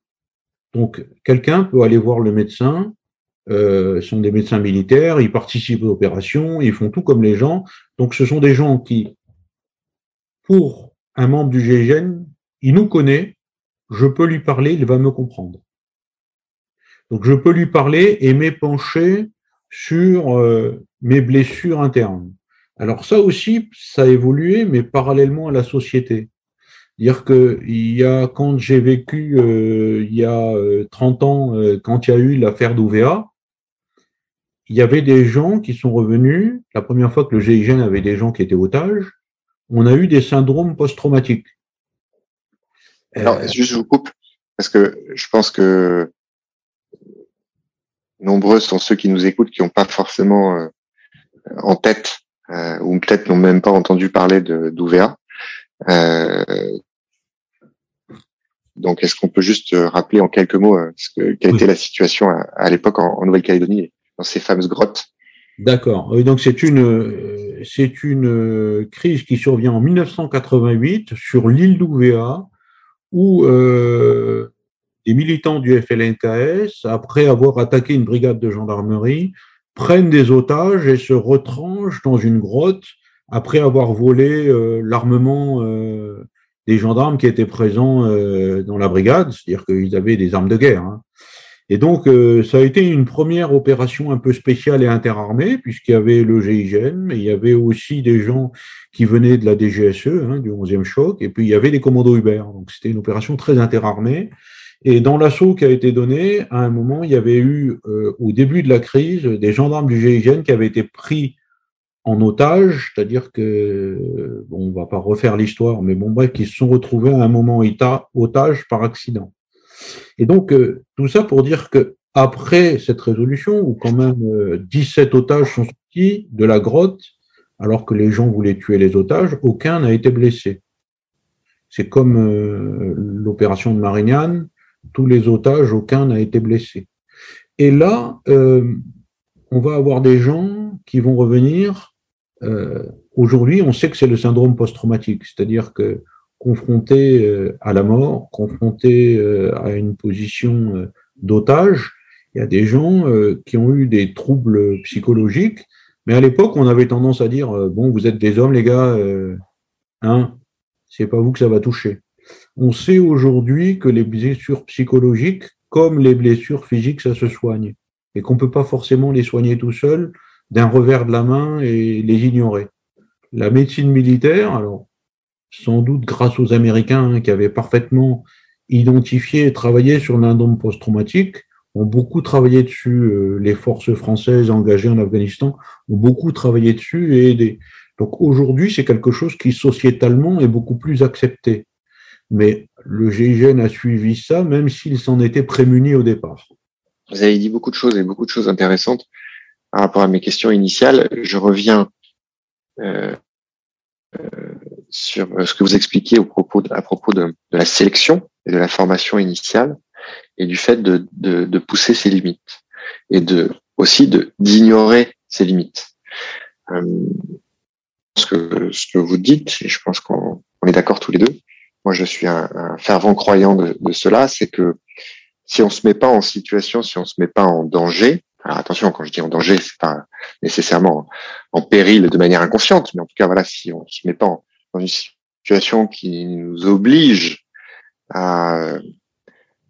Donc, quelqu'un peut aller voir le médecin, euh, sont des médecins militaires, ils participent aux opérations, ils font tout comme les gens. Donc, ce sont des gens qui, pour un membre du GIGN, il nous connaît, je peux lui parler, il va me comprendre. Donc je peux lui parler et m'épancher sur euh, mes blessures internes. Alors ça aussi, ça a évolué, mais parallèlement à la société. Dire que il y a quand j'ai vécu euh, il y a 30 euh, ans, quand il y a eu l'affaire d'OVA, il y avait des gens qui sont revenus. La première fois que le GIGN avait des gens qui étaient otages, on a eu des syndromes post-traumatiques. Alors, juste je vous coupe parce que je pense que nombreux sont ceux qui nous écoutent qui n'ont pas forcément euh, en tête euh, ou peut-être n'ont même pas entendu parler d'OVA. Euh, donc, est-ce qu'on peut juste rappeler en quelques mots ce que, quelle était la situation à, l'époque en, Nouvelle-Calédonie, dans ces fameuses grottes D'accord. Donc, c'est une, c'est une crise qui survient en 1988 sur l'île d'OVA où des militants du FLNKS, après avoir attaqué une brigade de gendarmerie, prennent des otages et se retranchent dans une grotte après avoir volé euh, l'armement euh, des gendarmes qui étaient présents euh, dans la brigade, c'est-à-dire qu'ils avaient des armes de guerre. Hein. Et donc, ça a été une première opération un peu spéciale et interarmée, puisqu'il y avait le GIGN, mais il y avait aussi des gens qui venaient de la DGSE, hein, du 11e choc, et puis il y avait des commandos Uber. Donc, c'était une opération très interarmée. Et dans l'assaut qui a été donné, à un moment, il y avait eu, au début de la crise, des gendarmes du GIGN qui avaient été pris en otage, c'est-à-dire que, bon, on va pas refaire l'histoire, mais bon, bref, qui se sont retrouvés à un moment otage par accident. Et donc, euh, tout ça pour dire que après cette résolution, où quand même 17 euh, otages sont sortis de la grotte, alors que les gens voulaient tuer les otages, aucun n'a été blessé. C'est comme euh, l'opération de Marignane, tous les otages, aucun n'a été blessé. Et là, on va avoir des gens qui vont revenir euh, aujourd'hui, on sait que c'est le syndrome post-traumatique, c'est-à-dire que confronté euh, à la mort, confronté euh, à une position d'otage, il y a des gens qui ont eu des troubles psychologiques, mais à l'époque, on avait tendance à dire bon, vous êtes des hommes, les gars, hein, c'est pas vous que ça va toucher. On sait aujourd'hui que les blessures psychologiques, comme les blessures physiques, ça se soigne et qu'on peut pas forcément les soigner tout seul d'un revers de la main et les ignorer. La médecine militaire, alors sans doute grâce aux Américains hein, qui avaient parfaitement identifié et travaillé sur l'indome post-traumatique, ont beaucoup travaillé dessus. Euh, les forces françaises engagées en Afghanistan ont beaucoup travaillé dessus et aidé. Donc aujourd'hui, c'est quelque chose qui sociétalement est beaucoup plus accepté. Mais le GIGN a suivi ça, même s'il s'en était prémuni au départ. Vous avez dit beaucoup de choses et beaucoup de choses intéressantes par rapport à mes questions initiales, je reviens euh, euh, sur ce que vous expliquiez au propos de, à propos de, la sélection et de la formation initiale et du fait de, de, pousser ses limites et de aussi de d'ignorer ses limites. Euh, ce que ce que vous dites, et je pense qu'on on est d'accord tous les deux. Moi, je suis un, un fervent croyant de, de cela, c'est que si on se met pas en situation, si on se met pas en danger, alors attention, quand je dis en danger, c'est pas nécessairement en péril de manière inconsciente, mais en tout cas, voilà, si on se met pas dans une situation qui nous oblige à,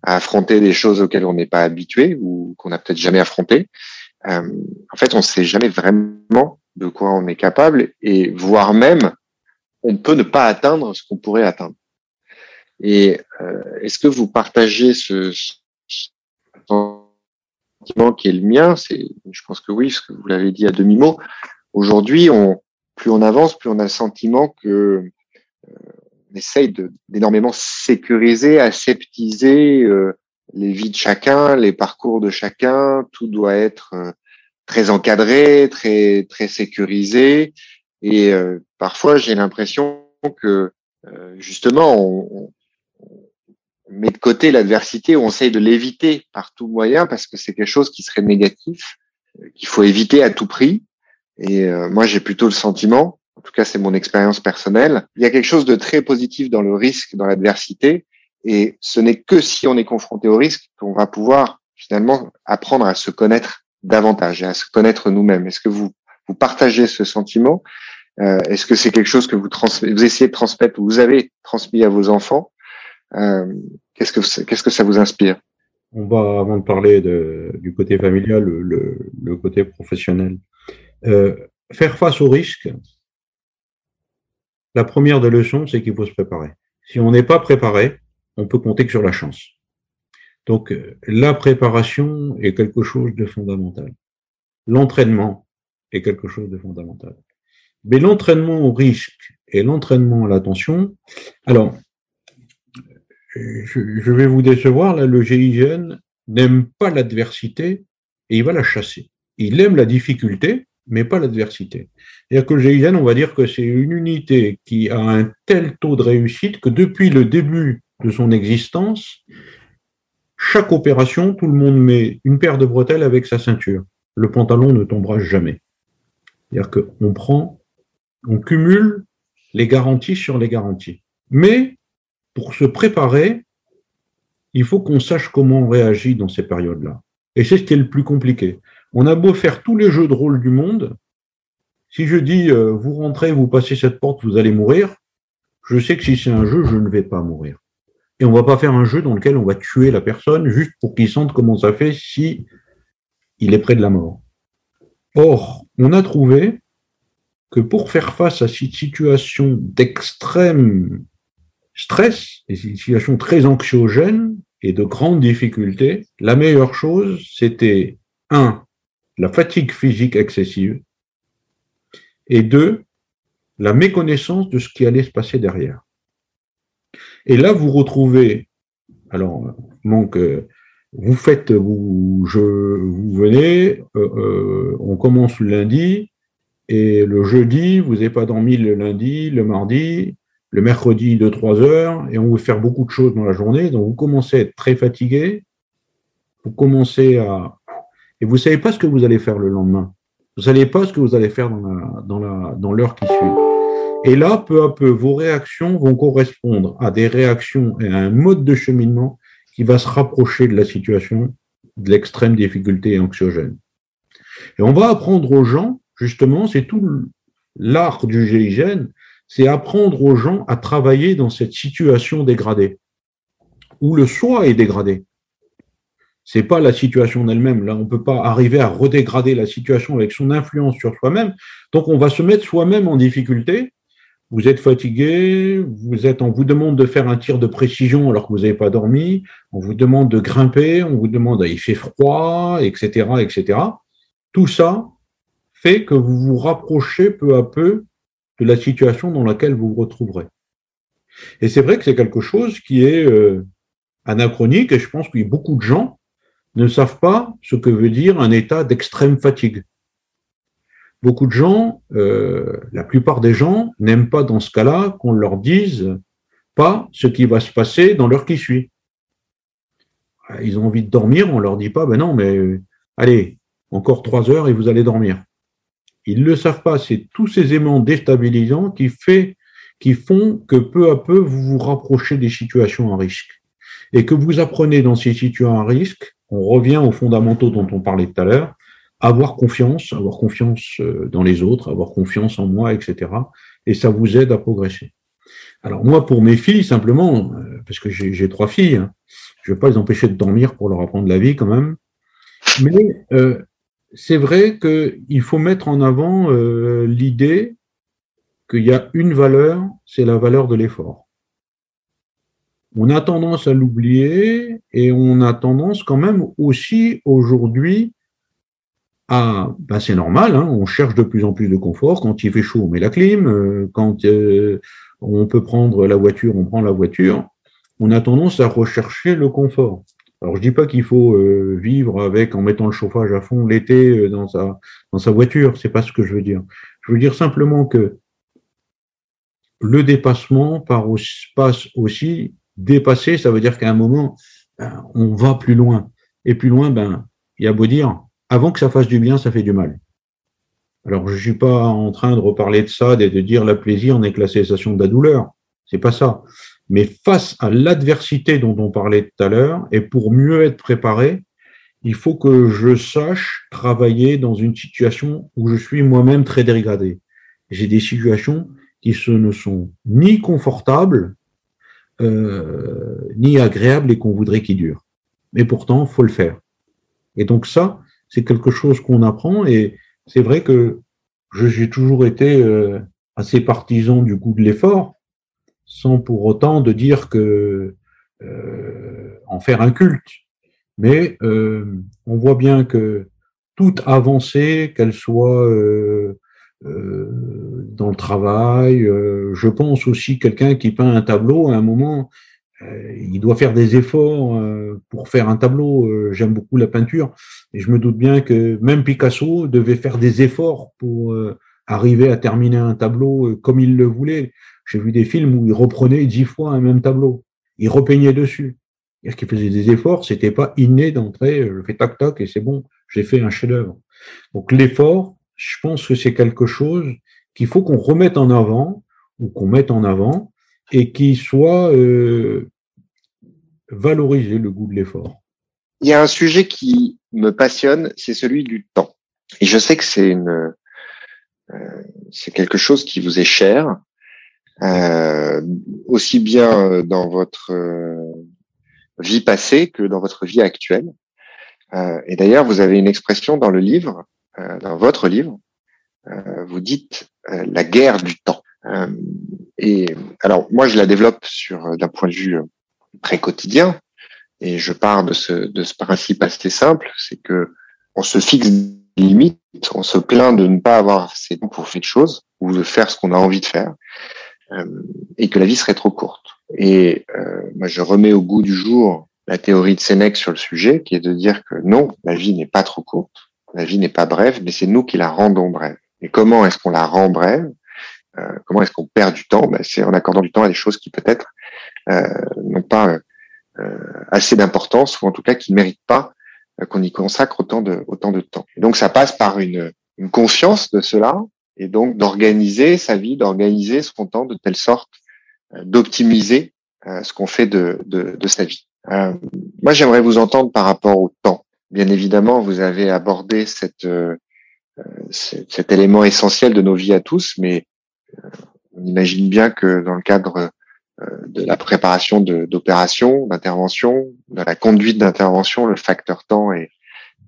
affronter des choses auxquelles on n'est pas habitué ou qu'on n'a peut-être jamais affronté, euh, en fait, on ne sait jamais vraiment de quoi on est capable et voire même, on peut ne pas atteindre ce qu'on pourrait atteindre. Et euh, est-ce que vous partagez ce, ce sentiment qui est le mien, c'est, je pense que oui, parce que vous l'avez dit à demi mot. Aujourd'hui, on, plus on avance, plus on a le sentiment que euh, on essaye d'énormément sécuriser, aseptiser euh, les vies de chacun, les parcours de chacun. Tout doit être euh, très encadré, très très sécurisé. Et parfois, j'ai l'impression que justement, on, met de côté l'adversité on essaye de l'éviter par tout moyen parce que c'est quelque chose qui serait négatif, euh, qu'il faut éviter à tout prix. Et euh, moi, j'ai plutôt le sentiment, en tout cas c'est mon expérience personnelle, il y a quelque chose de très positif dans le risque, dans l'adversité. Et ce n'est que si on est confronté au risque qu'on va pouvoir finalement apprendre à se connaître davantage et à se connaître nous-mêmes. Est-ce que vous, vous partagez ce sentiment? Euh, Est-ce que c'est quelque chose que vous, vous essayez de transmettre ou vous avez transmis à vos enfants? Euh, qu'est-ce que que ça vous inspire? On va avant de parler de, du côté familial, le, le, côté professionnel. Euh, faire face au risque. La première des leçons, c'est qu'il faut se préparer. Si on n'est pas préparé, on peut compter que sur la chance. Donc, la préparation est quelque chose de fondamental. L'entraînement est quelque chose de fondamental. Mais l'entraînement au risque et l'entraînement à l'attention, alors, je, vais vous décevoir, là, le GIGN n'aime pas l'adversité et il va la chasser. Il aime la difficulté, mais pas l'adversité. C'est-à-dire que le GIGN, on va dire que c'est une unité qui a un tel taux de réussite que depuis le début de son existence, chaque opération, tout le monde met une paire de bretelles avec sa ceinture. Le pantalon ne tombera jamais. C'est-à-dire qu'on prend, on cumule les garanties sur les garanties. Mais pour se préparer, il faut qu'on sache comment on réagit dans ces périodes-là. Et c'est ce qui est le plus compliqué. On a beau faire tous les jeux de rôle du monde, si je dis euh, vous rentrez, vous passez cette porte, vous allez mourir, je sais que si c'est un jeu, je ne vais pas mourir. Et on va pas faire un jeu dans lequel on va tuer la personne juste pour qu'il sente comment ça fait si il est près de la mort. Or, on a trouvé que pour faire face à cette situation d'extrême stress, des situations très anxiogènes et de grandes difficultés, la meilleure chose, c'était un, la fatigue physique excessive, et deux, la méconnaissance de ce qui allait se passer derrière. Et là, vous retrouvez, alors, donc, euh, vous faites, vous, je, vous venez, euh, euh, on commence le lundi, et le jeudi, vous n'avez pas dormi le lundi, le mardi, le mercredi de 3 heures, et on veut faire beaucoup de choses dans la journée, donc vous commencez à être très fatigué, vous commencez à... Et vous savez pas ce que vous allez faire le lendemain. Vous savez pas ce que vous allez faire dans l'heure dans la, dans qui suit. Et là, peu à peu, vos réactions vont correspondre à des réactions et à un mode de cheminement qui va se rapprocher de la situation de l'extrême difficulté anxiogène. Et on va apprendre aux gens, justement, c'est tout l'art du GIGN, c'est apprendre aux gens à travailler dans cette situation dégradée, où le soi est dégradé. C'est pas la situation en elle-même. Là, on peut pas arriver à redégrader la situation avec son influence sur soi-même. Donc, on va se mettre soi-même en difficulté. Vous êtes fatigué, vous êtes, on vous demande de faire un tir de précision alors que vous n'avez pas dormi, on vous demande de grimper, on vous demande, il fait froid, etc., etc. Tout ça fait que vous vous rapprochez peu à peu de la situation dans laquelle vous vous retrouverez. Et c'est vrai que c'est quelque chose qui est euh, anachronique et je pense que beaucoup de gens ne savent pas ce que veut dire un état d'extrême fatigue. Beaucoup de gens, euh, la plupart des gens, n'aiment pas dans ce cas-là qu'on leur dise pas ce qui va se passer dans l'heure qui suit. Ils ont envie de dormir, on leur dit pas, ben non, mais allez, encore trois heures et vous allez dormir. Ils ne le savent pas. C'est tous ces aimants déstabilisants qui, fait, qui font que peu à peu, vous vous rapprochez des situations à risque. Et que vous apprenez dans ces situations à risque, on revient aux fondamentaux dont on parlait tout à l'heure, avoir confiance, avoir confiance euh, dans les autres, avoir confiance en moi, etc. Et ça vous aide à progresser. Alors moi, pour mes filles, simplement, euh, parce que j'ai trois filles, hein, je ne vais pas les empêcher de dormir pour leur apprendre la vie quand même, mais euh, c'est vrai qu'il faut mettre en avant l'idée qu'il y a une valeur, c'est la valeur de l'effort. On a tendance à l'oublier et on a tendance quand même aussi aujourd'hui à, ben c'est normal, hein, on cherche de plus en plus de confort. Quand il fait chaud, on met la clim. Euh, quand euh, on peut prendre la voiture, on prend la voiture. On a tendance à rechercher le confort. Alors je dis pas qu'il faut euh, vivre avec en mettant le chauffage à fond l'été dans sa dans sa voiture, c'est pas ce que je veux dire. Je veux dire simplement que le dépassement passe aussi dépasser, ça veut dire qu'à un moment ben, on va plus loin et plus loin ben il y a beau dire avant que ça fasse du bien, ça fait du mal. Alors je suis pas en train de reparler de ça et de dire la plaisir n'est que la cessation de la douleur, c'est pas ça. Mais face à l'adversité dont on parlait tout à l'heure, et pour mieux être préparé, il faut que je sache travailler dans une situation où je suis moi-même très dégradé. J'ai des situations qui ne sont ni confortables, euh, ni agréables et qu'on voudrait qu'ils durent. Mais pourtant, faut le faire. Et donc ça, c'est quelque chose qu'on apprend et c'est vrai que j'ai toujours été euh, assez partisan du goût de l'effort, sans pour autant de dire que euh, en faire un culte. Mais euh, on voit bien que toute avancée, qu'elle soit euh, dans le travail, je pense aussi quelqu'un qui peint un tableau, à un moment, il doit faire des efforts pour faire un tableau. J'aime beaucoup la peinture et je me doute bien que même Picasso devait faire des efforts pour arriver à terminer un tableau comme il le voulait. J'ai vu des films où il reprenait dix fois un même tableau. Il repeignait dessus. C'est-à-dire qu'il faisait des efforts, c'était pas inné d'entrer, je fais tac tac et c'est bon, j'ai fait un chef-d'œuvre. Donc l'effort, je pense que c'est quelque chose qu'il faut qu'on remette en avant ou qu'on mette en avant et qui soit euh, valorisé le goût de l'effort. Il y a un sujet qui me passionne, c'est celui du temps. Et je sais que c'est une, euh, c'est quelque chose qui vous est cher, euh, aussi bien dans votre euh, vie passée que dans votre vie actuelle. Et d'ailleurs, vous avez une expression dans le livre, dans votre livre, euh, vous dites la guerre du temps. et alors, moi, je la développe sur d'un point de vue très quotidien, et je pars de ce, de principe assez simple, c'est que on se fixe des limites, on se plaint de ne pas avoir assez temps pour faire de choses ou de faire ce qu'on a envie de faire, et que la vie serait trop courte. Et euh, moi, je remets au goût du jour la théorie de Sénèque sur le sujet, qui est de dire que non, la vie n'est pas trop courte, la vie n'est pas brève, mais c'est nous qui la rendons brève. Et comment est-ce qu'on la rend brève euh, Comment est-ce qu'on perd du temps? Ben, C'est en accordant du temps à des choses qui peut-être euh, n'ont pas euh, assez d'importance, ou en tout cas qui ne méritent pas euh, qu'on y consacre autant de, autant de temps. Et donc ça passe par une, une conscience de cela, et donc d'organiser sa vie, d'organiser son temps de telle sorte euh, d'optimiser euh, ce qu'on fait de, de, de, sa vie. Moi, j'aimerais vous entendre par rapport au temps. Bien évidemment, vous avez abordé cette, cet élément essentiel de nos vies à tous, mais on imagine bien que dans le cadre de la préparation d'opérations, d'intervention, de la conduite d'intervention, le facteur temps est,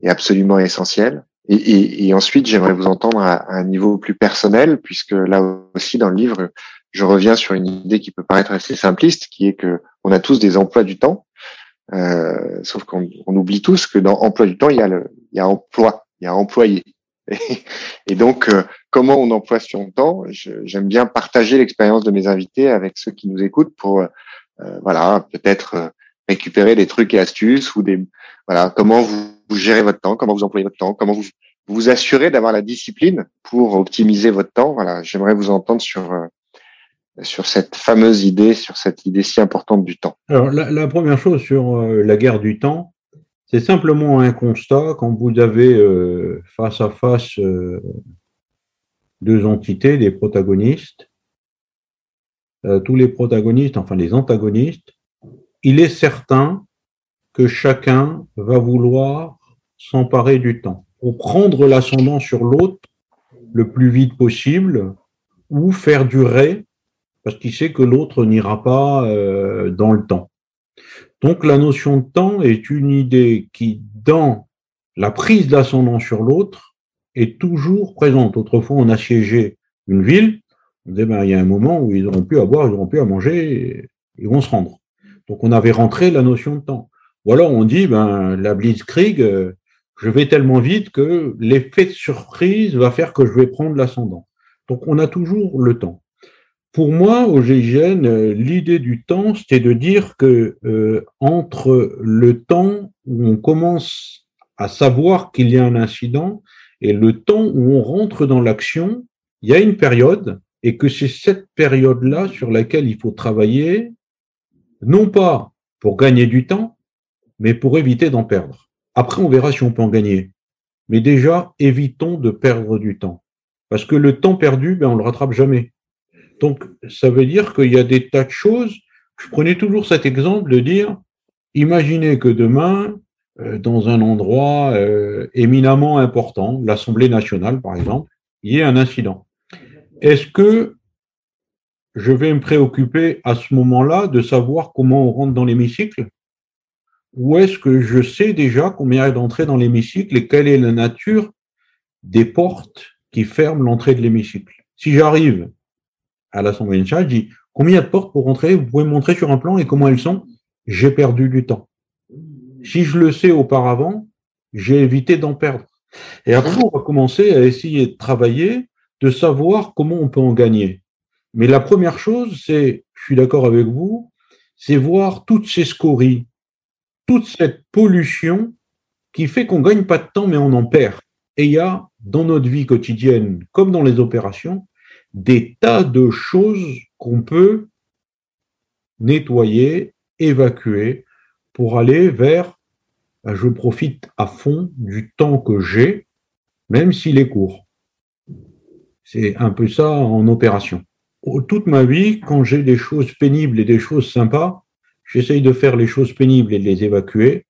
absolument essentiel. Et ensuite, j'aimerais vous entendre à, à, un niveau plus personnel, puisque là aussi dans le livre, je reviens sur une idée qui peut paraître assez simpliste, qui est que on a tous des emplois du temps, euh, sauf qu'on on oublie tous que dans emploi du temps, il y a le, il y a emploi, il y a employé. [LAUGHS] Et, donc, euh, comment on emploie son temps? J'aime bien partager l'expérience de mes invités avec ceux qui nous écoutent pour, euh, voilà, peut-être euh, récupérer des trucs et astuces ou des, voilà, comment vous, vous, gérez votre temps, comment vous employez votre temps, comment vous vous assurez d'avoir la discipline pour optimiser votre temps. Voilà, j'aimerais vous entendre sur sur cette fameuse idée, sur cette idée si importante du temps. Alors, la, première chose sur euh, la guerre du temps, c'est simplement un constat quand vous avez euh, face à face euh, deux entités, des protagonistes, tous les protagonistes, enfin les antagonistes, il est certain que chacun va vouloir s'emparer du temps pour prendre l'ascendant sur l'autre le plus vite possible ou faire durer parce qu'il sait que l'autre n'ira pas euh, dans le temps. Donc la notion de temps est une idée qui, dans la prise d'ascendant sur l'autre, est toujours présente. Autrefois, on assiégeait une ville, on disait, ben, il y a un moment où ils n'auront plus à boire, ils n'auront plus à manger, ils vont se rendre. Donc on avait rentré la notion de temps. Ou alors on dit, ben, la blitzkrieg, euh, je vais tellement vite que l'effet de surprise va faire que je vais prendre l'ascendant. Donc on a toujours le temps. Pour moi, au GIGN, euh, l'idée du temps, c'était de dire que euh, entre le temps où on commence à savoir qu'il y a un incident et le temps où on rentre dans l'action, il y a une période et que c'est cette période-là sur laquelle il faut travailler, non pas pour gagner du temps, mais pour éviter d'en perdre. Après, on verra si on peut en gagner. Mais déjà, évitons de perdre du temps. Parce que le temps perdu, ben, on le rattrape jamais. Donc, ça veut dire qu'il y a des tas de choses. Je prenais toujours cet exemple de dire, imaginez que demain, euh, dans un endroit euh, éminemment important, l'Assemblée nationale par exemple, il y ait un incident. Est-ce que je vais me préoccuper à ce moment-là de savoir comment on rentre dans l'hémicycle? Ou est-ce que je sais déjà combien y a d'entrées dans l'hémicycle et quelle est la nature des portes qui ferment l'entrée de l'hémicycle? Si j'arrive à l'Assemblée nationale, je dis combien de portes pour rentrer? Vous pouvez me montrer sur un plan et comment elles sont? J'ai perdu du temps. Si je le sais auparavant, j'ai évité d'en perdre. Et après, on va commencer à essayer de travailler, de savoir comment on peut en gagner. Mais la première chose, c'est, je suis d'accord avec vous, c'est voir toutes ces scories, toute cette pollution qui fait qu'on gagne pas de temps, mais on en perd. Et il y a, dans notre vie quotidienne, comme dans les opérations, des tas de choses qu'on peut nettoyer, évacuer pour aller vers ben, je profite à fond du temps que j'ai, même s'il est court. C'est un peu ça en opération. Toute ma vie, quand j'ai des choses pénibles et des choses sympas, j'essaye de faire les choses pénibles et de les évacuer,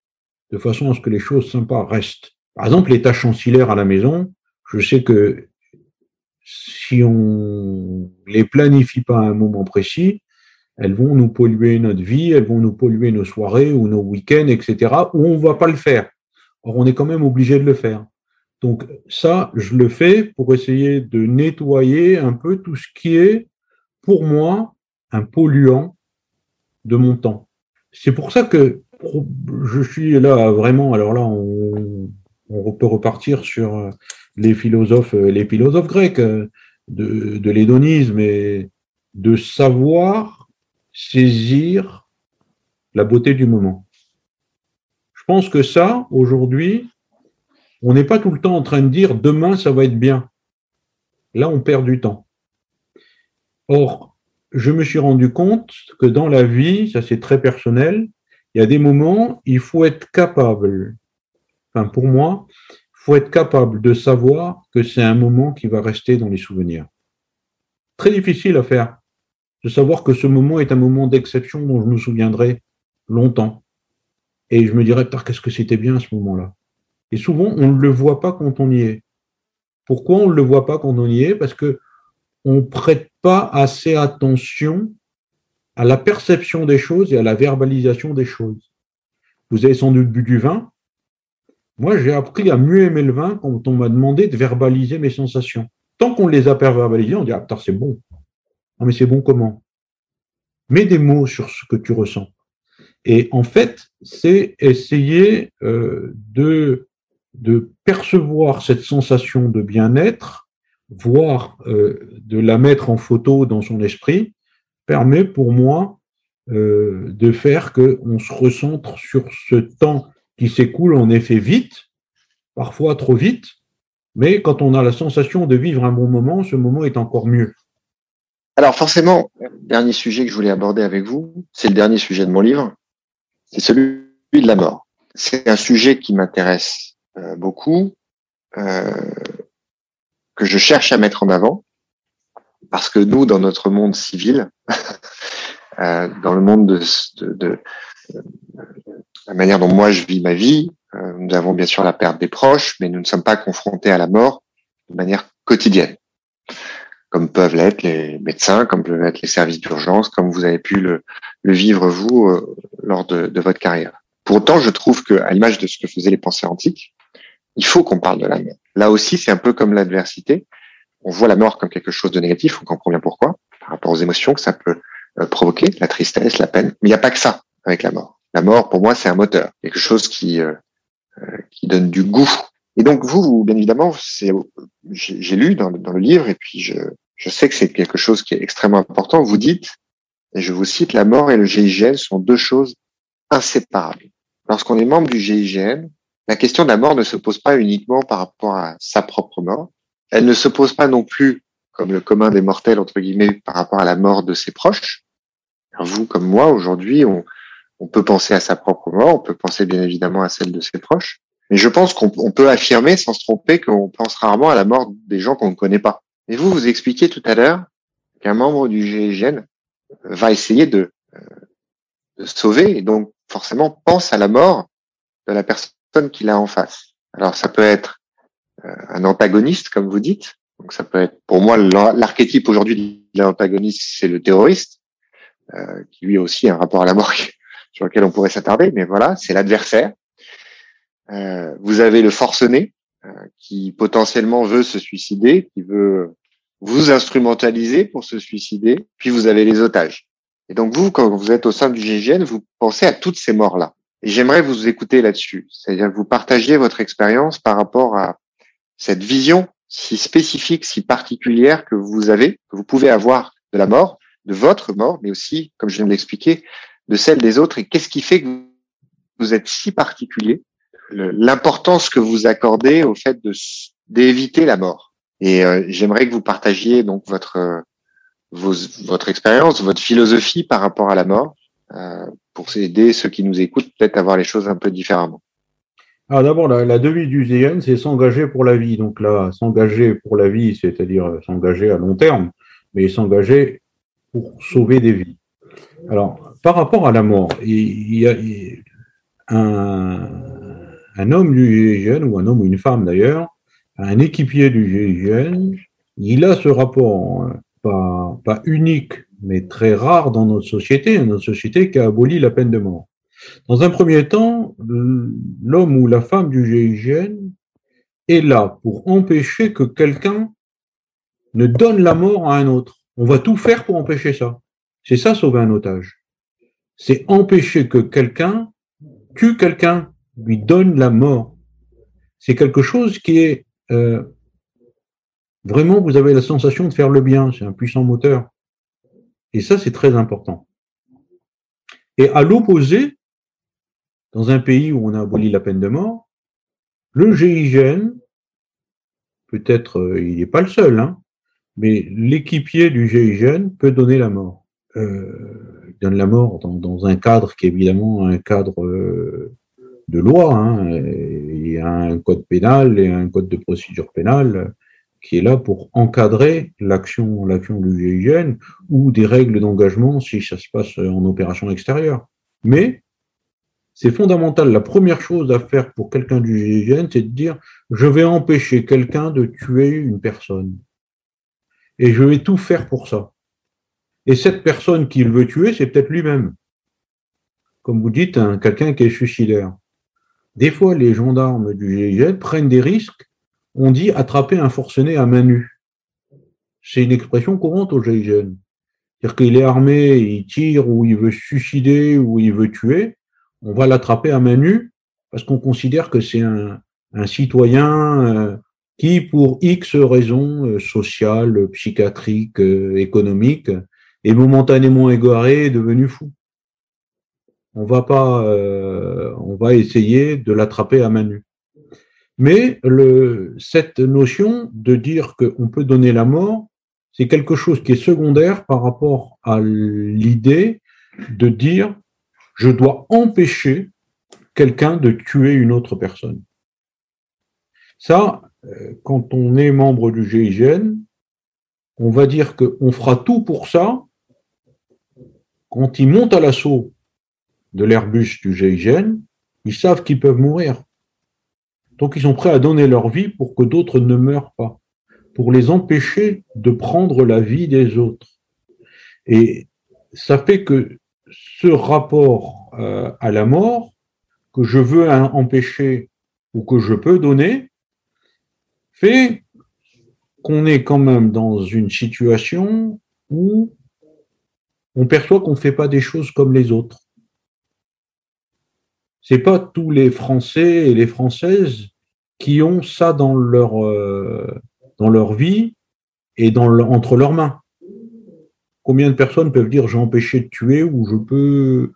de façon à ce que les choses sympas restent. Par exemple, les tâches ancillaires à la maison, je sais que si on les planifie pas à un moment précis, elles vont nous polluer notre vie, elles vont nous polluer nos soirées ou nos week-ends, etc., ou on va pas le faire. Or, on est quand même obligé de le faire. Donc, ça, je le fais pour essayer de nettoyer un peu tout ce qui est, pour moi, un polluant de mon temps. C'est pour ça que je suis là vraiment, alors là, on, on peut repartir sur euh, les philosophes, euh, les philosophes grecs euh, de, de l'hédonisme et de savoir saisir la beauté du moment. Je pense que ça, aujourd'hui, on n'est pas tout le temps en train de dire demain ça va être bien. Là, on perd du temps. Or, je me suis rendu compte que dans la vie, ça c'est très personnel, il y a des moments, il faut être capable, enfin pour moi, faut être capable de savoir que c'est un moment qui va rester dans les souvenirs. Très difficile à faire, de savoir que ce moment est un moment d'exception dont je me souviendrai longtemps. Et je me dirais, qu'est-ce que c'était bien à ce moment-là. Et souvent, on ne le voit pas quand on y est. Pourquoi on ne le voit pas quand on y est? Parce que on prête pas assez attention à la perception des choses et à la verbalisation des choses. Vous avez sans doute bu du vin, moi, j'ai appris à mieux aimer le vin quand on m'a demandé de verbaliser mes sensations. Tant qu'on les a pas verbalisées, on dit Ah, putain, c'est bon. Ah, mais c'est bon comment? Mets des mots sur ce que tu ressens. Et en fait, c'est essayer euh, de, percevoir cette sensation de bien-être, voire euh, de la mettre en photo dans son esprit, permet pour moi euh, de faire qu'on se recentre sur ce temps qui s'écoule en effet vite, parfois trop vite, mais quand on a la sensation de vivre un bon moment, ce moment est encore mieux. Alors forcément, dernier sujet que je voulais aborder avec vous, c'est le dernier sujet de mon livre, c'est celui de la mort. C'est un sujet qui m'intéresse euh, beaucoup, euh, que je cherche à mettre en avant, parce que nous, dans notre monde civil, [LAUGHS] euh, dans le monde de, de, de, la manière dont moi je vis ma vie. Euh, nous avons bien sûr la perte des proches, mais nous ne sommes pas confrontés à la mort de manière quotidienne, comme peuvent l'être les médecins, comme peuvent l'être les services d'urgence, comme vous avez pu le, vivre vous euh, lors de, votre carrière. Pour autant, je trouve que, à l'image de ce que faisaient les pensées antiques, il faut qu'on parle de la mort. Là aussi, c'est un peu comme l'adversité. On voit la mort comme quelque chose de négatif, on comprend bien pourquoi, par rapport aux émotions que ça peut euh, provoquer, la tristesse, la peine. Mais il n'y a pas que ça avec la mort. La mort, pour moi, c'est un moteur, quelque chose qui euh, euh, qui donne du goût. Et donc vous, bien évidemment, c'est j'ai lu dans, dans, le livre et puis je, je sais que c'est quelque chose qui est extrêmement important. Vous dites, et je vous cite, la mort et le GIGN sont deux choses inséparables. Lorsqu'on est membre du GIGN, la question de la mort ne se pose pas uniquement par rapport à sa propre mort. Elle ne se pose pas non plus, comme le commun des mortels, entre guillemets, par rapport à la mort de ses proches. Vous, comme moi, aujourd'hui, on, on peut penser à sa propre mort, on peut penser bien évidemment à celle de ses proches, mais je pense qu'on peut affirmer sans se tromper qu'on pense rarement à la mort des gens qu'on ne connaît pas. Et vous, vous expliquez tout à l'heure qu'un membre du GIGN va essayer de, euh, de, sauver et donc forcément pense à la mort de la personne qu'il a en face. Alors ça peut être euh, un antagoniste, comme vous dites. Donc ça peut être, pour moi, l'archétype aujourd'hui de l'antagoniste, c'est le terroriste, euh, qui lui a aussi un rapport à la mort sur lequel on pourrait s'attarder, mais voilà, c'est l'adversaire. Euh, vous avez le forcené euh, qui potentiellement veut se suicider, qui veut vous instrumentaliser pour se suicider, puis vous avez les otages. Et donc vous, quand vous êtes au sein du GIGN, vous pensez à toutes ces morts-là. Et j'aimerais vous écouter là-dessus, c'est-à-dire que vous partagiez votre expérience par rapport à cette vision si spécifique, si particulière que vous avez, que vous pouvez avoir de la mort, de votre mort, mais aussi, comme je viens de l'expliquer, de celle des autres et qu'est-ce qui fait que vous êtes si particulier, l'importance que vous accordez au fait d'éviter la mort. Et euh, j'aimerais que vous partagiez donc votre vos, votre expérience, votre philosophie par rapport à la mort, euh, pour aider ceux qui nous écoutent peut-être à voir les choses un peu différemment. Alors d'abord, la, devise du ZN, c'est s'engager pour la vie. Donc là, s'engager pour la vie, c'est-à-dire s'engager à long terme, mais s'engager pour sauver des vies. Alors, par rapport à la mort, il y a un, homme du GIGN, ou un homme ou une femme d'ailleurs, un équipier du GIGN, il a ce rapport hein, pas, pas unique, mais très rare dans notre société, notre société qui a aboli la peine de mort. Dans un premier temps, l'homme ou la femme du GIGN est là pour empêcher que quelqu'un ne donne la mort à un autre. On va tout faire pour empêcher ça. C'est ça sauver un otage. C'est empêcher que quelqu'un tue quelqu'un, lui donne la mort. C'est quelque chose qui est euh, vraiment, vous avez la sensation de faire le bien. C'est un puissant moteur. Et ça, c'est très important. Et à l'opposé, dans un pays où on a aboli la peine de mort, le GIGN, peut-être euh, il n'est pas le seul, hein, mais l'équipier du GIGN peut donner la mort. Euh, donne la mort dans, un cadre qui est évidemment un cadre euh, de loi. Hein, y a un code pénal et un code de procédure pénale qui est là pour encadrer l'action l'action du GIGN ou des règles d'engagement si ça se passe en opération extérieure. Mais c'est fondamental. La première chose à faire pour quelqu'un du GIGN, c'est de dire je vais empêcher quelqu'un de tuer une personne. Et je vais tout faire pour ça. Et cette personne qu'il veut tuer, c'est peut-être lui-même. Comme vous dites, quelqu'un qui est suicidaire. Des fois, les gendarmes du GIGN prennent des risques. On dit attraper un forcené à main nue. C'est une expression courante au GIGN. C'est-à-dire qu'il est armé, il tire ou il veut suicider ou il veut tuer on va l'attraper à main nue parce qu'on considère que c'est un, citoyen euh, qui, pour X raisons euh, sociales, psychiatriques, euh, économiques, est momentanément égaré et devenu fou. On va pas, on va essayer de l'attraper à main nue. Mais le, cette notion de dire qu'on peut donner la mort, c'est quelque chose qui est secondaire par rapport à l'idée de dire je dois empêcher quelqu'un de tuer une autre personne. Ça, euh, quand on est membre du GIGN, on va dire qu'on fera tout pour ça. Quand ils montent à l'assaut de l'Airbus du GIGN, ils savent qu'ils peuvent mourir. Donc ils sont prêts à donner leur vie pour que d'autres ne meurent pas, pour les empêcher de prendre la vie des autres. Et ça fait que ce rapport euh, à la mort que je veux empêcher ou que je peux donner fait qu'on est quand même dans une situation où on perçoit qu'on ne fait pas des choses comme les autres. C'est pas tous les Français et les Françaises qui ont ça dans leur euh, dans leur vie et dans entre leurs mains. Combien de personnes peuvent dire j'ai empêché de tuer ou je peux,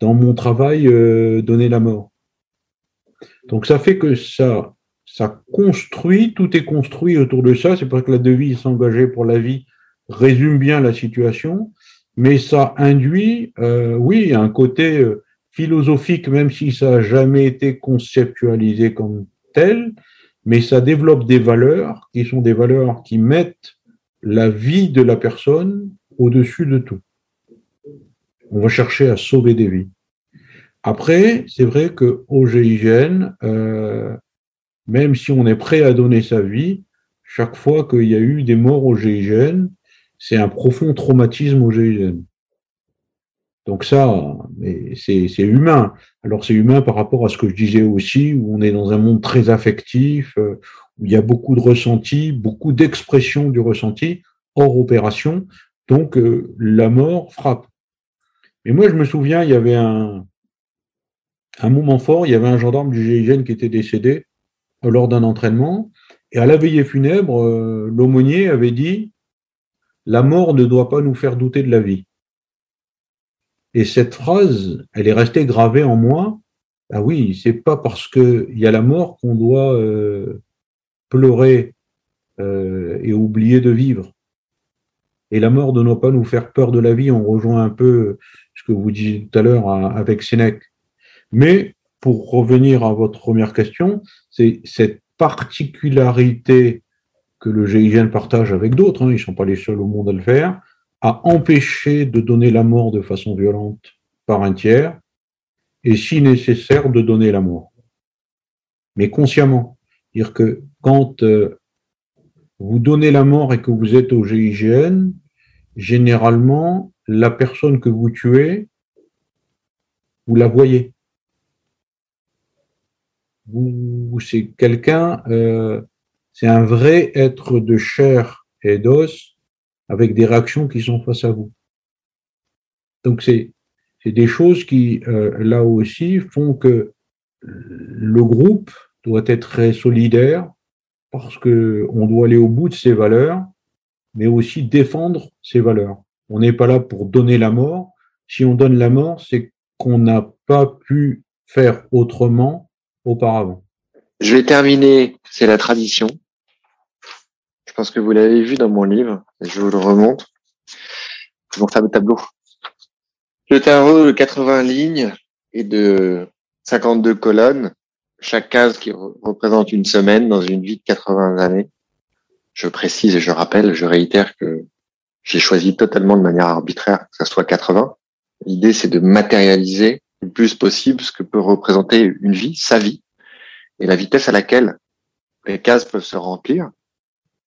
dans mon travail, euh, donner la mort? Donc ça fait que ça, ça construit, tout est construit autour de ça. C'est pour ça que la devise s'engager pour la vie résume bien la situation, mais ça induit, euh, oui, un côté euh, philosophique, même si ça n'a jamais été conceptualisé comme tel, mais ça développe des valeurs qui sont des valeurs qui mettent la vie de la personne au-dessus de tout. On va chercher à sauver des vies. Après, c'est vrai qu'au GIGN, euh, même si on est prêt à donner sa vie, chaque fois qu'il y a eu des morts au GIGN, c'est un profond traumatisme au GIGN. Donc ça, c'est humain. Alors c'est humain par rapport à ce que je disais aussi, où on est dans un monde très affectif, euh, où il y a beaucoup de ressenti, beaucoup d'expression du ressenti hors opération. Donc, euh, la mort frappe. Mais moi, je me souviens, il y avait un, un moment fort, il y avait un gendarme du GIGN qui était décédé lors d'un entraînement, et à la veillée funèbre, euh, l'aumônier avait dit La mort ne doit pas nous faire douter de la vie. Et cette phrase, elle est restée gravée en moi. Ah oui, c'est pas parce qu'il y a la mort qu'on doit euh, pleurer et oublier de vivre. Et la mort ne doit pas nous faire peur de la vie. On rejoint un peu ce que vous disiez tout à l'heure avec Sénèque. Mais pour revenir à votre première question, c'est cette particularité que le GIGN partage avec d'autres, hein, ils ne sont pas les seuls au monde à le faire, à empêcher de donner la mort de façon violente par un tiers, et si nécessaire, de donner la mort. mais consciemment. Dire que quand euh, vous donnez la mort et que vous êtes au GIGN, généralement, la personne que vous tuez, vous la voyez. Vous, c'est quelqu'un, euh, c'est un vrai être de chair et d'os avec des réactions qui sont face à vous. Donc c'est des choses qui euh, là aussi font que le groupe doit être très solidaire parce que on doit aller au bout de ses valeurs, mais aussi défendre ses valeurs. On n'est pas là pour donner la mort. Si on donne la mort, c'est qu'on n'a pas pu faire autrement auparavant. Je vais terminer, c'est la tradition. Je pense que vous l'avez vu dans mon livre, je vous le remonte. Mon fameux tableau. Le tarot de 80 lignes et de 52 colonnes, chaque case qui représente une semaine dans une vie de 80 années. Je précise et je rappelle, je réitère que j'ai choisi totalement de manière arbitraire que ça soit 80. L'idée, c'est de matérialiser le plus possible ce que peut représenter une vie, sa vie, et la vitesse à laquelle les cases peuvent se remplir,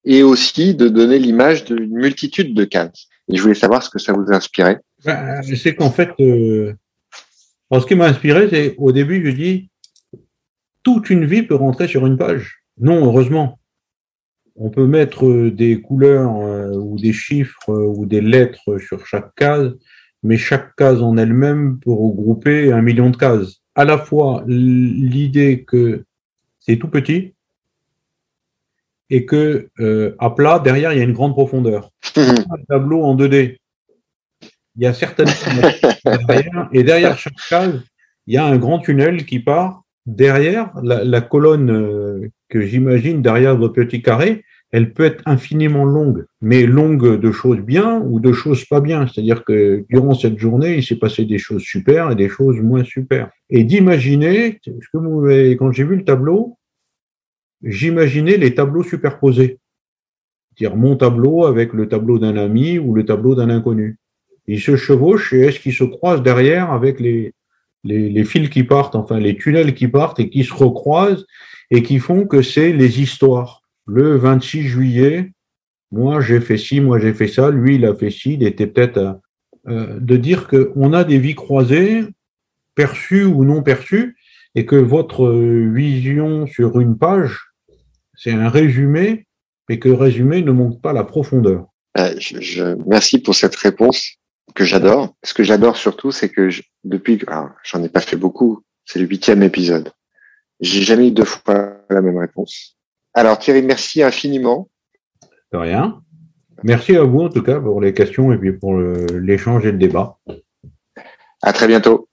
et aussi de donner l'image d'une multitude de cases. Et je voulais savoir ce que ça vous inspirait. Ben, c'est qu'en fait, euh, ce qui m'a inspiré, c'est au début, je dis, toute une vie peut rentrer sur une page. Non, heureusement. On peut mettre des couleurs euh, ou des chiffres euh, ou des lettres sur chaque case, mais chaque case en elle-même peut regrouper un million de cases. À la fois l'idée que c'est tout petit et que euh, à plat derrière il y a une grande profondeur. Un tableau en 2D. Il y a certaines [LAUGHS] derrière, et derrière chaque case il y a un grand tunnel qui part derrière la, la colonne euh, que j'imagine derrière votre petit carré elle peut être infiniment longue, mais longue de choses bien ou de choses pas bien. C'est-à-dire que durant cette journée, il s'est passé des choses super et des choses moins super. Et d'imaginer, ce que vous, quand j'ai vu le tableau, j'imaginais les tableaux superposés. C'est-à-dire mon tableau avec le tableau d'un ami ou le tableau d'un inconnu. Ils se chevauchent et est-ce qu'ils se croisent derrière avec les, les, les fils qui partent, enfin les tunnels qui partent et qui se recroisent et qui font que c'est les histoires le 26 juillet, moi j'ai fait ci, moi j'ai fait ça, lui il a fait ci, il était peut-être euh, euh, de dire qu'on a des vies croisées, perçues ou non perçues, et que votre vision sur une page, c'est un résumé, mais que le résumé ne montre pas la profondeur. Euh, je, merci pour cette réponse que j'adore. Ce que j'adore surtout, c'est que depuis, j'en ai pas fait beaucoup, c'est le huitième épisode. J'ai jamais eu deux fois la même réponse. Alors Thierry, merci infiniment. De rien. Merci à vous en tout cas pour les questions et puis pour l'échange et le débat. À très bientôt.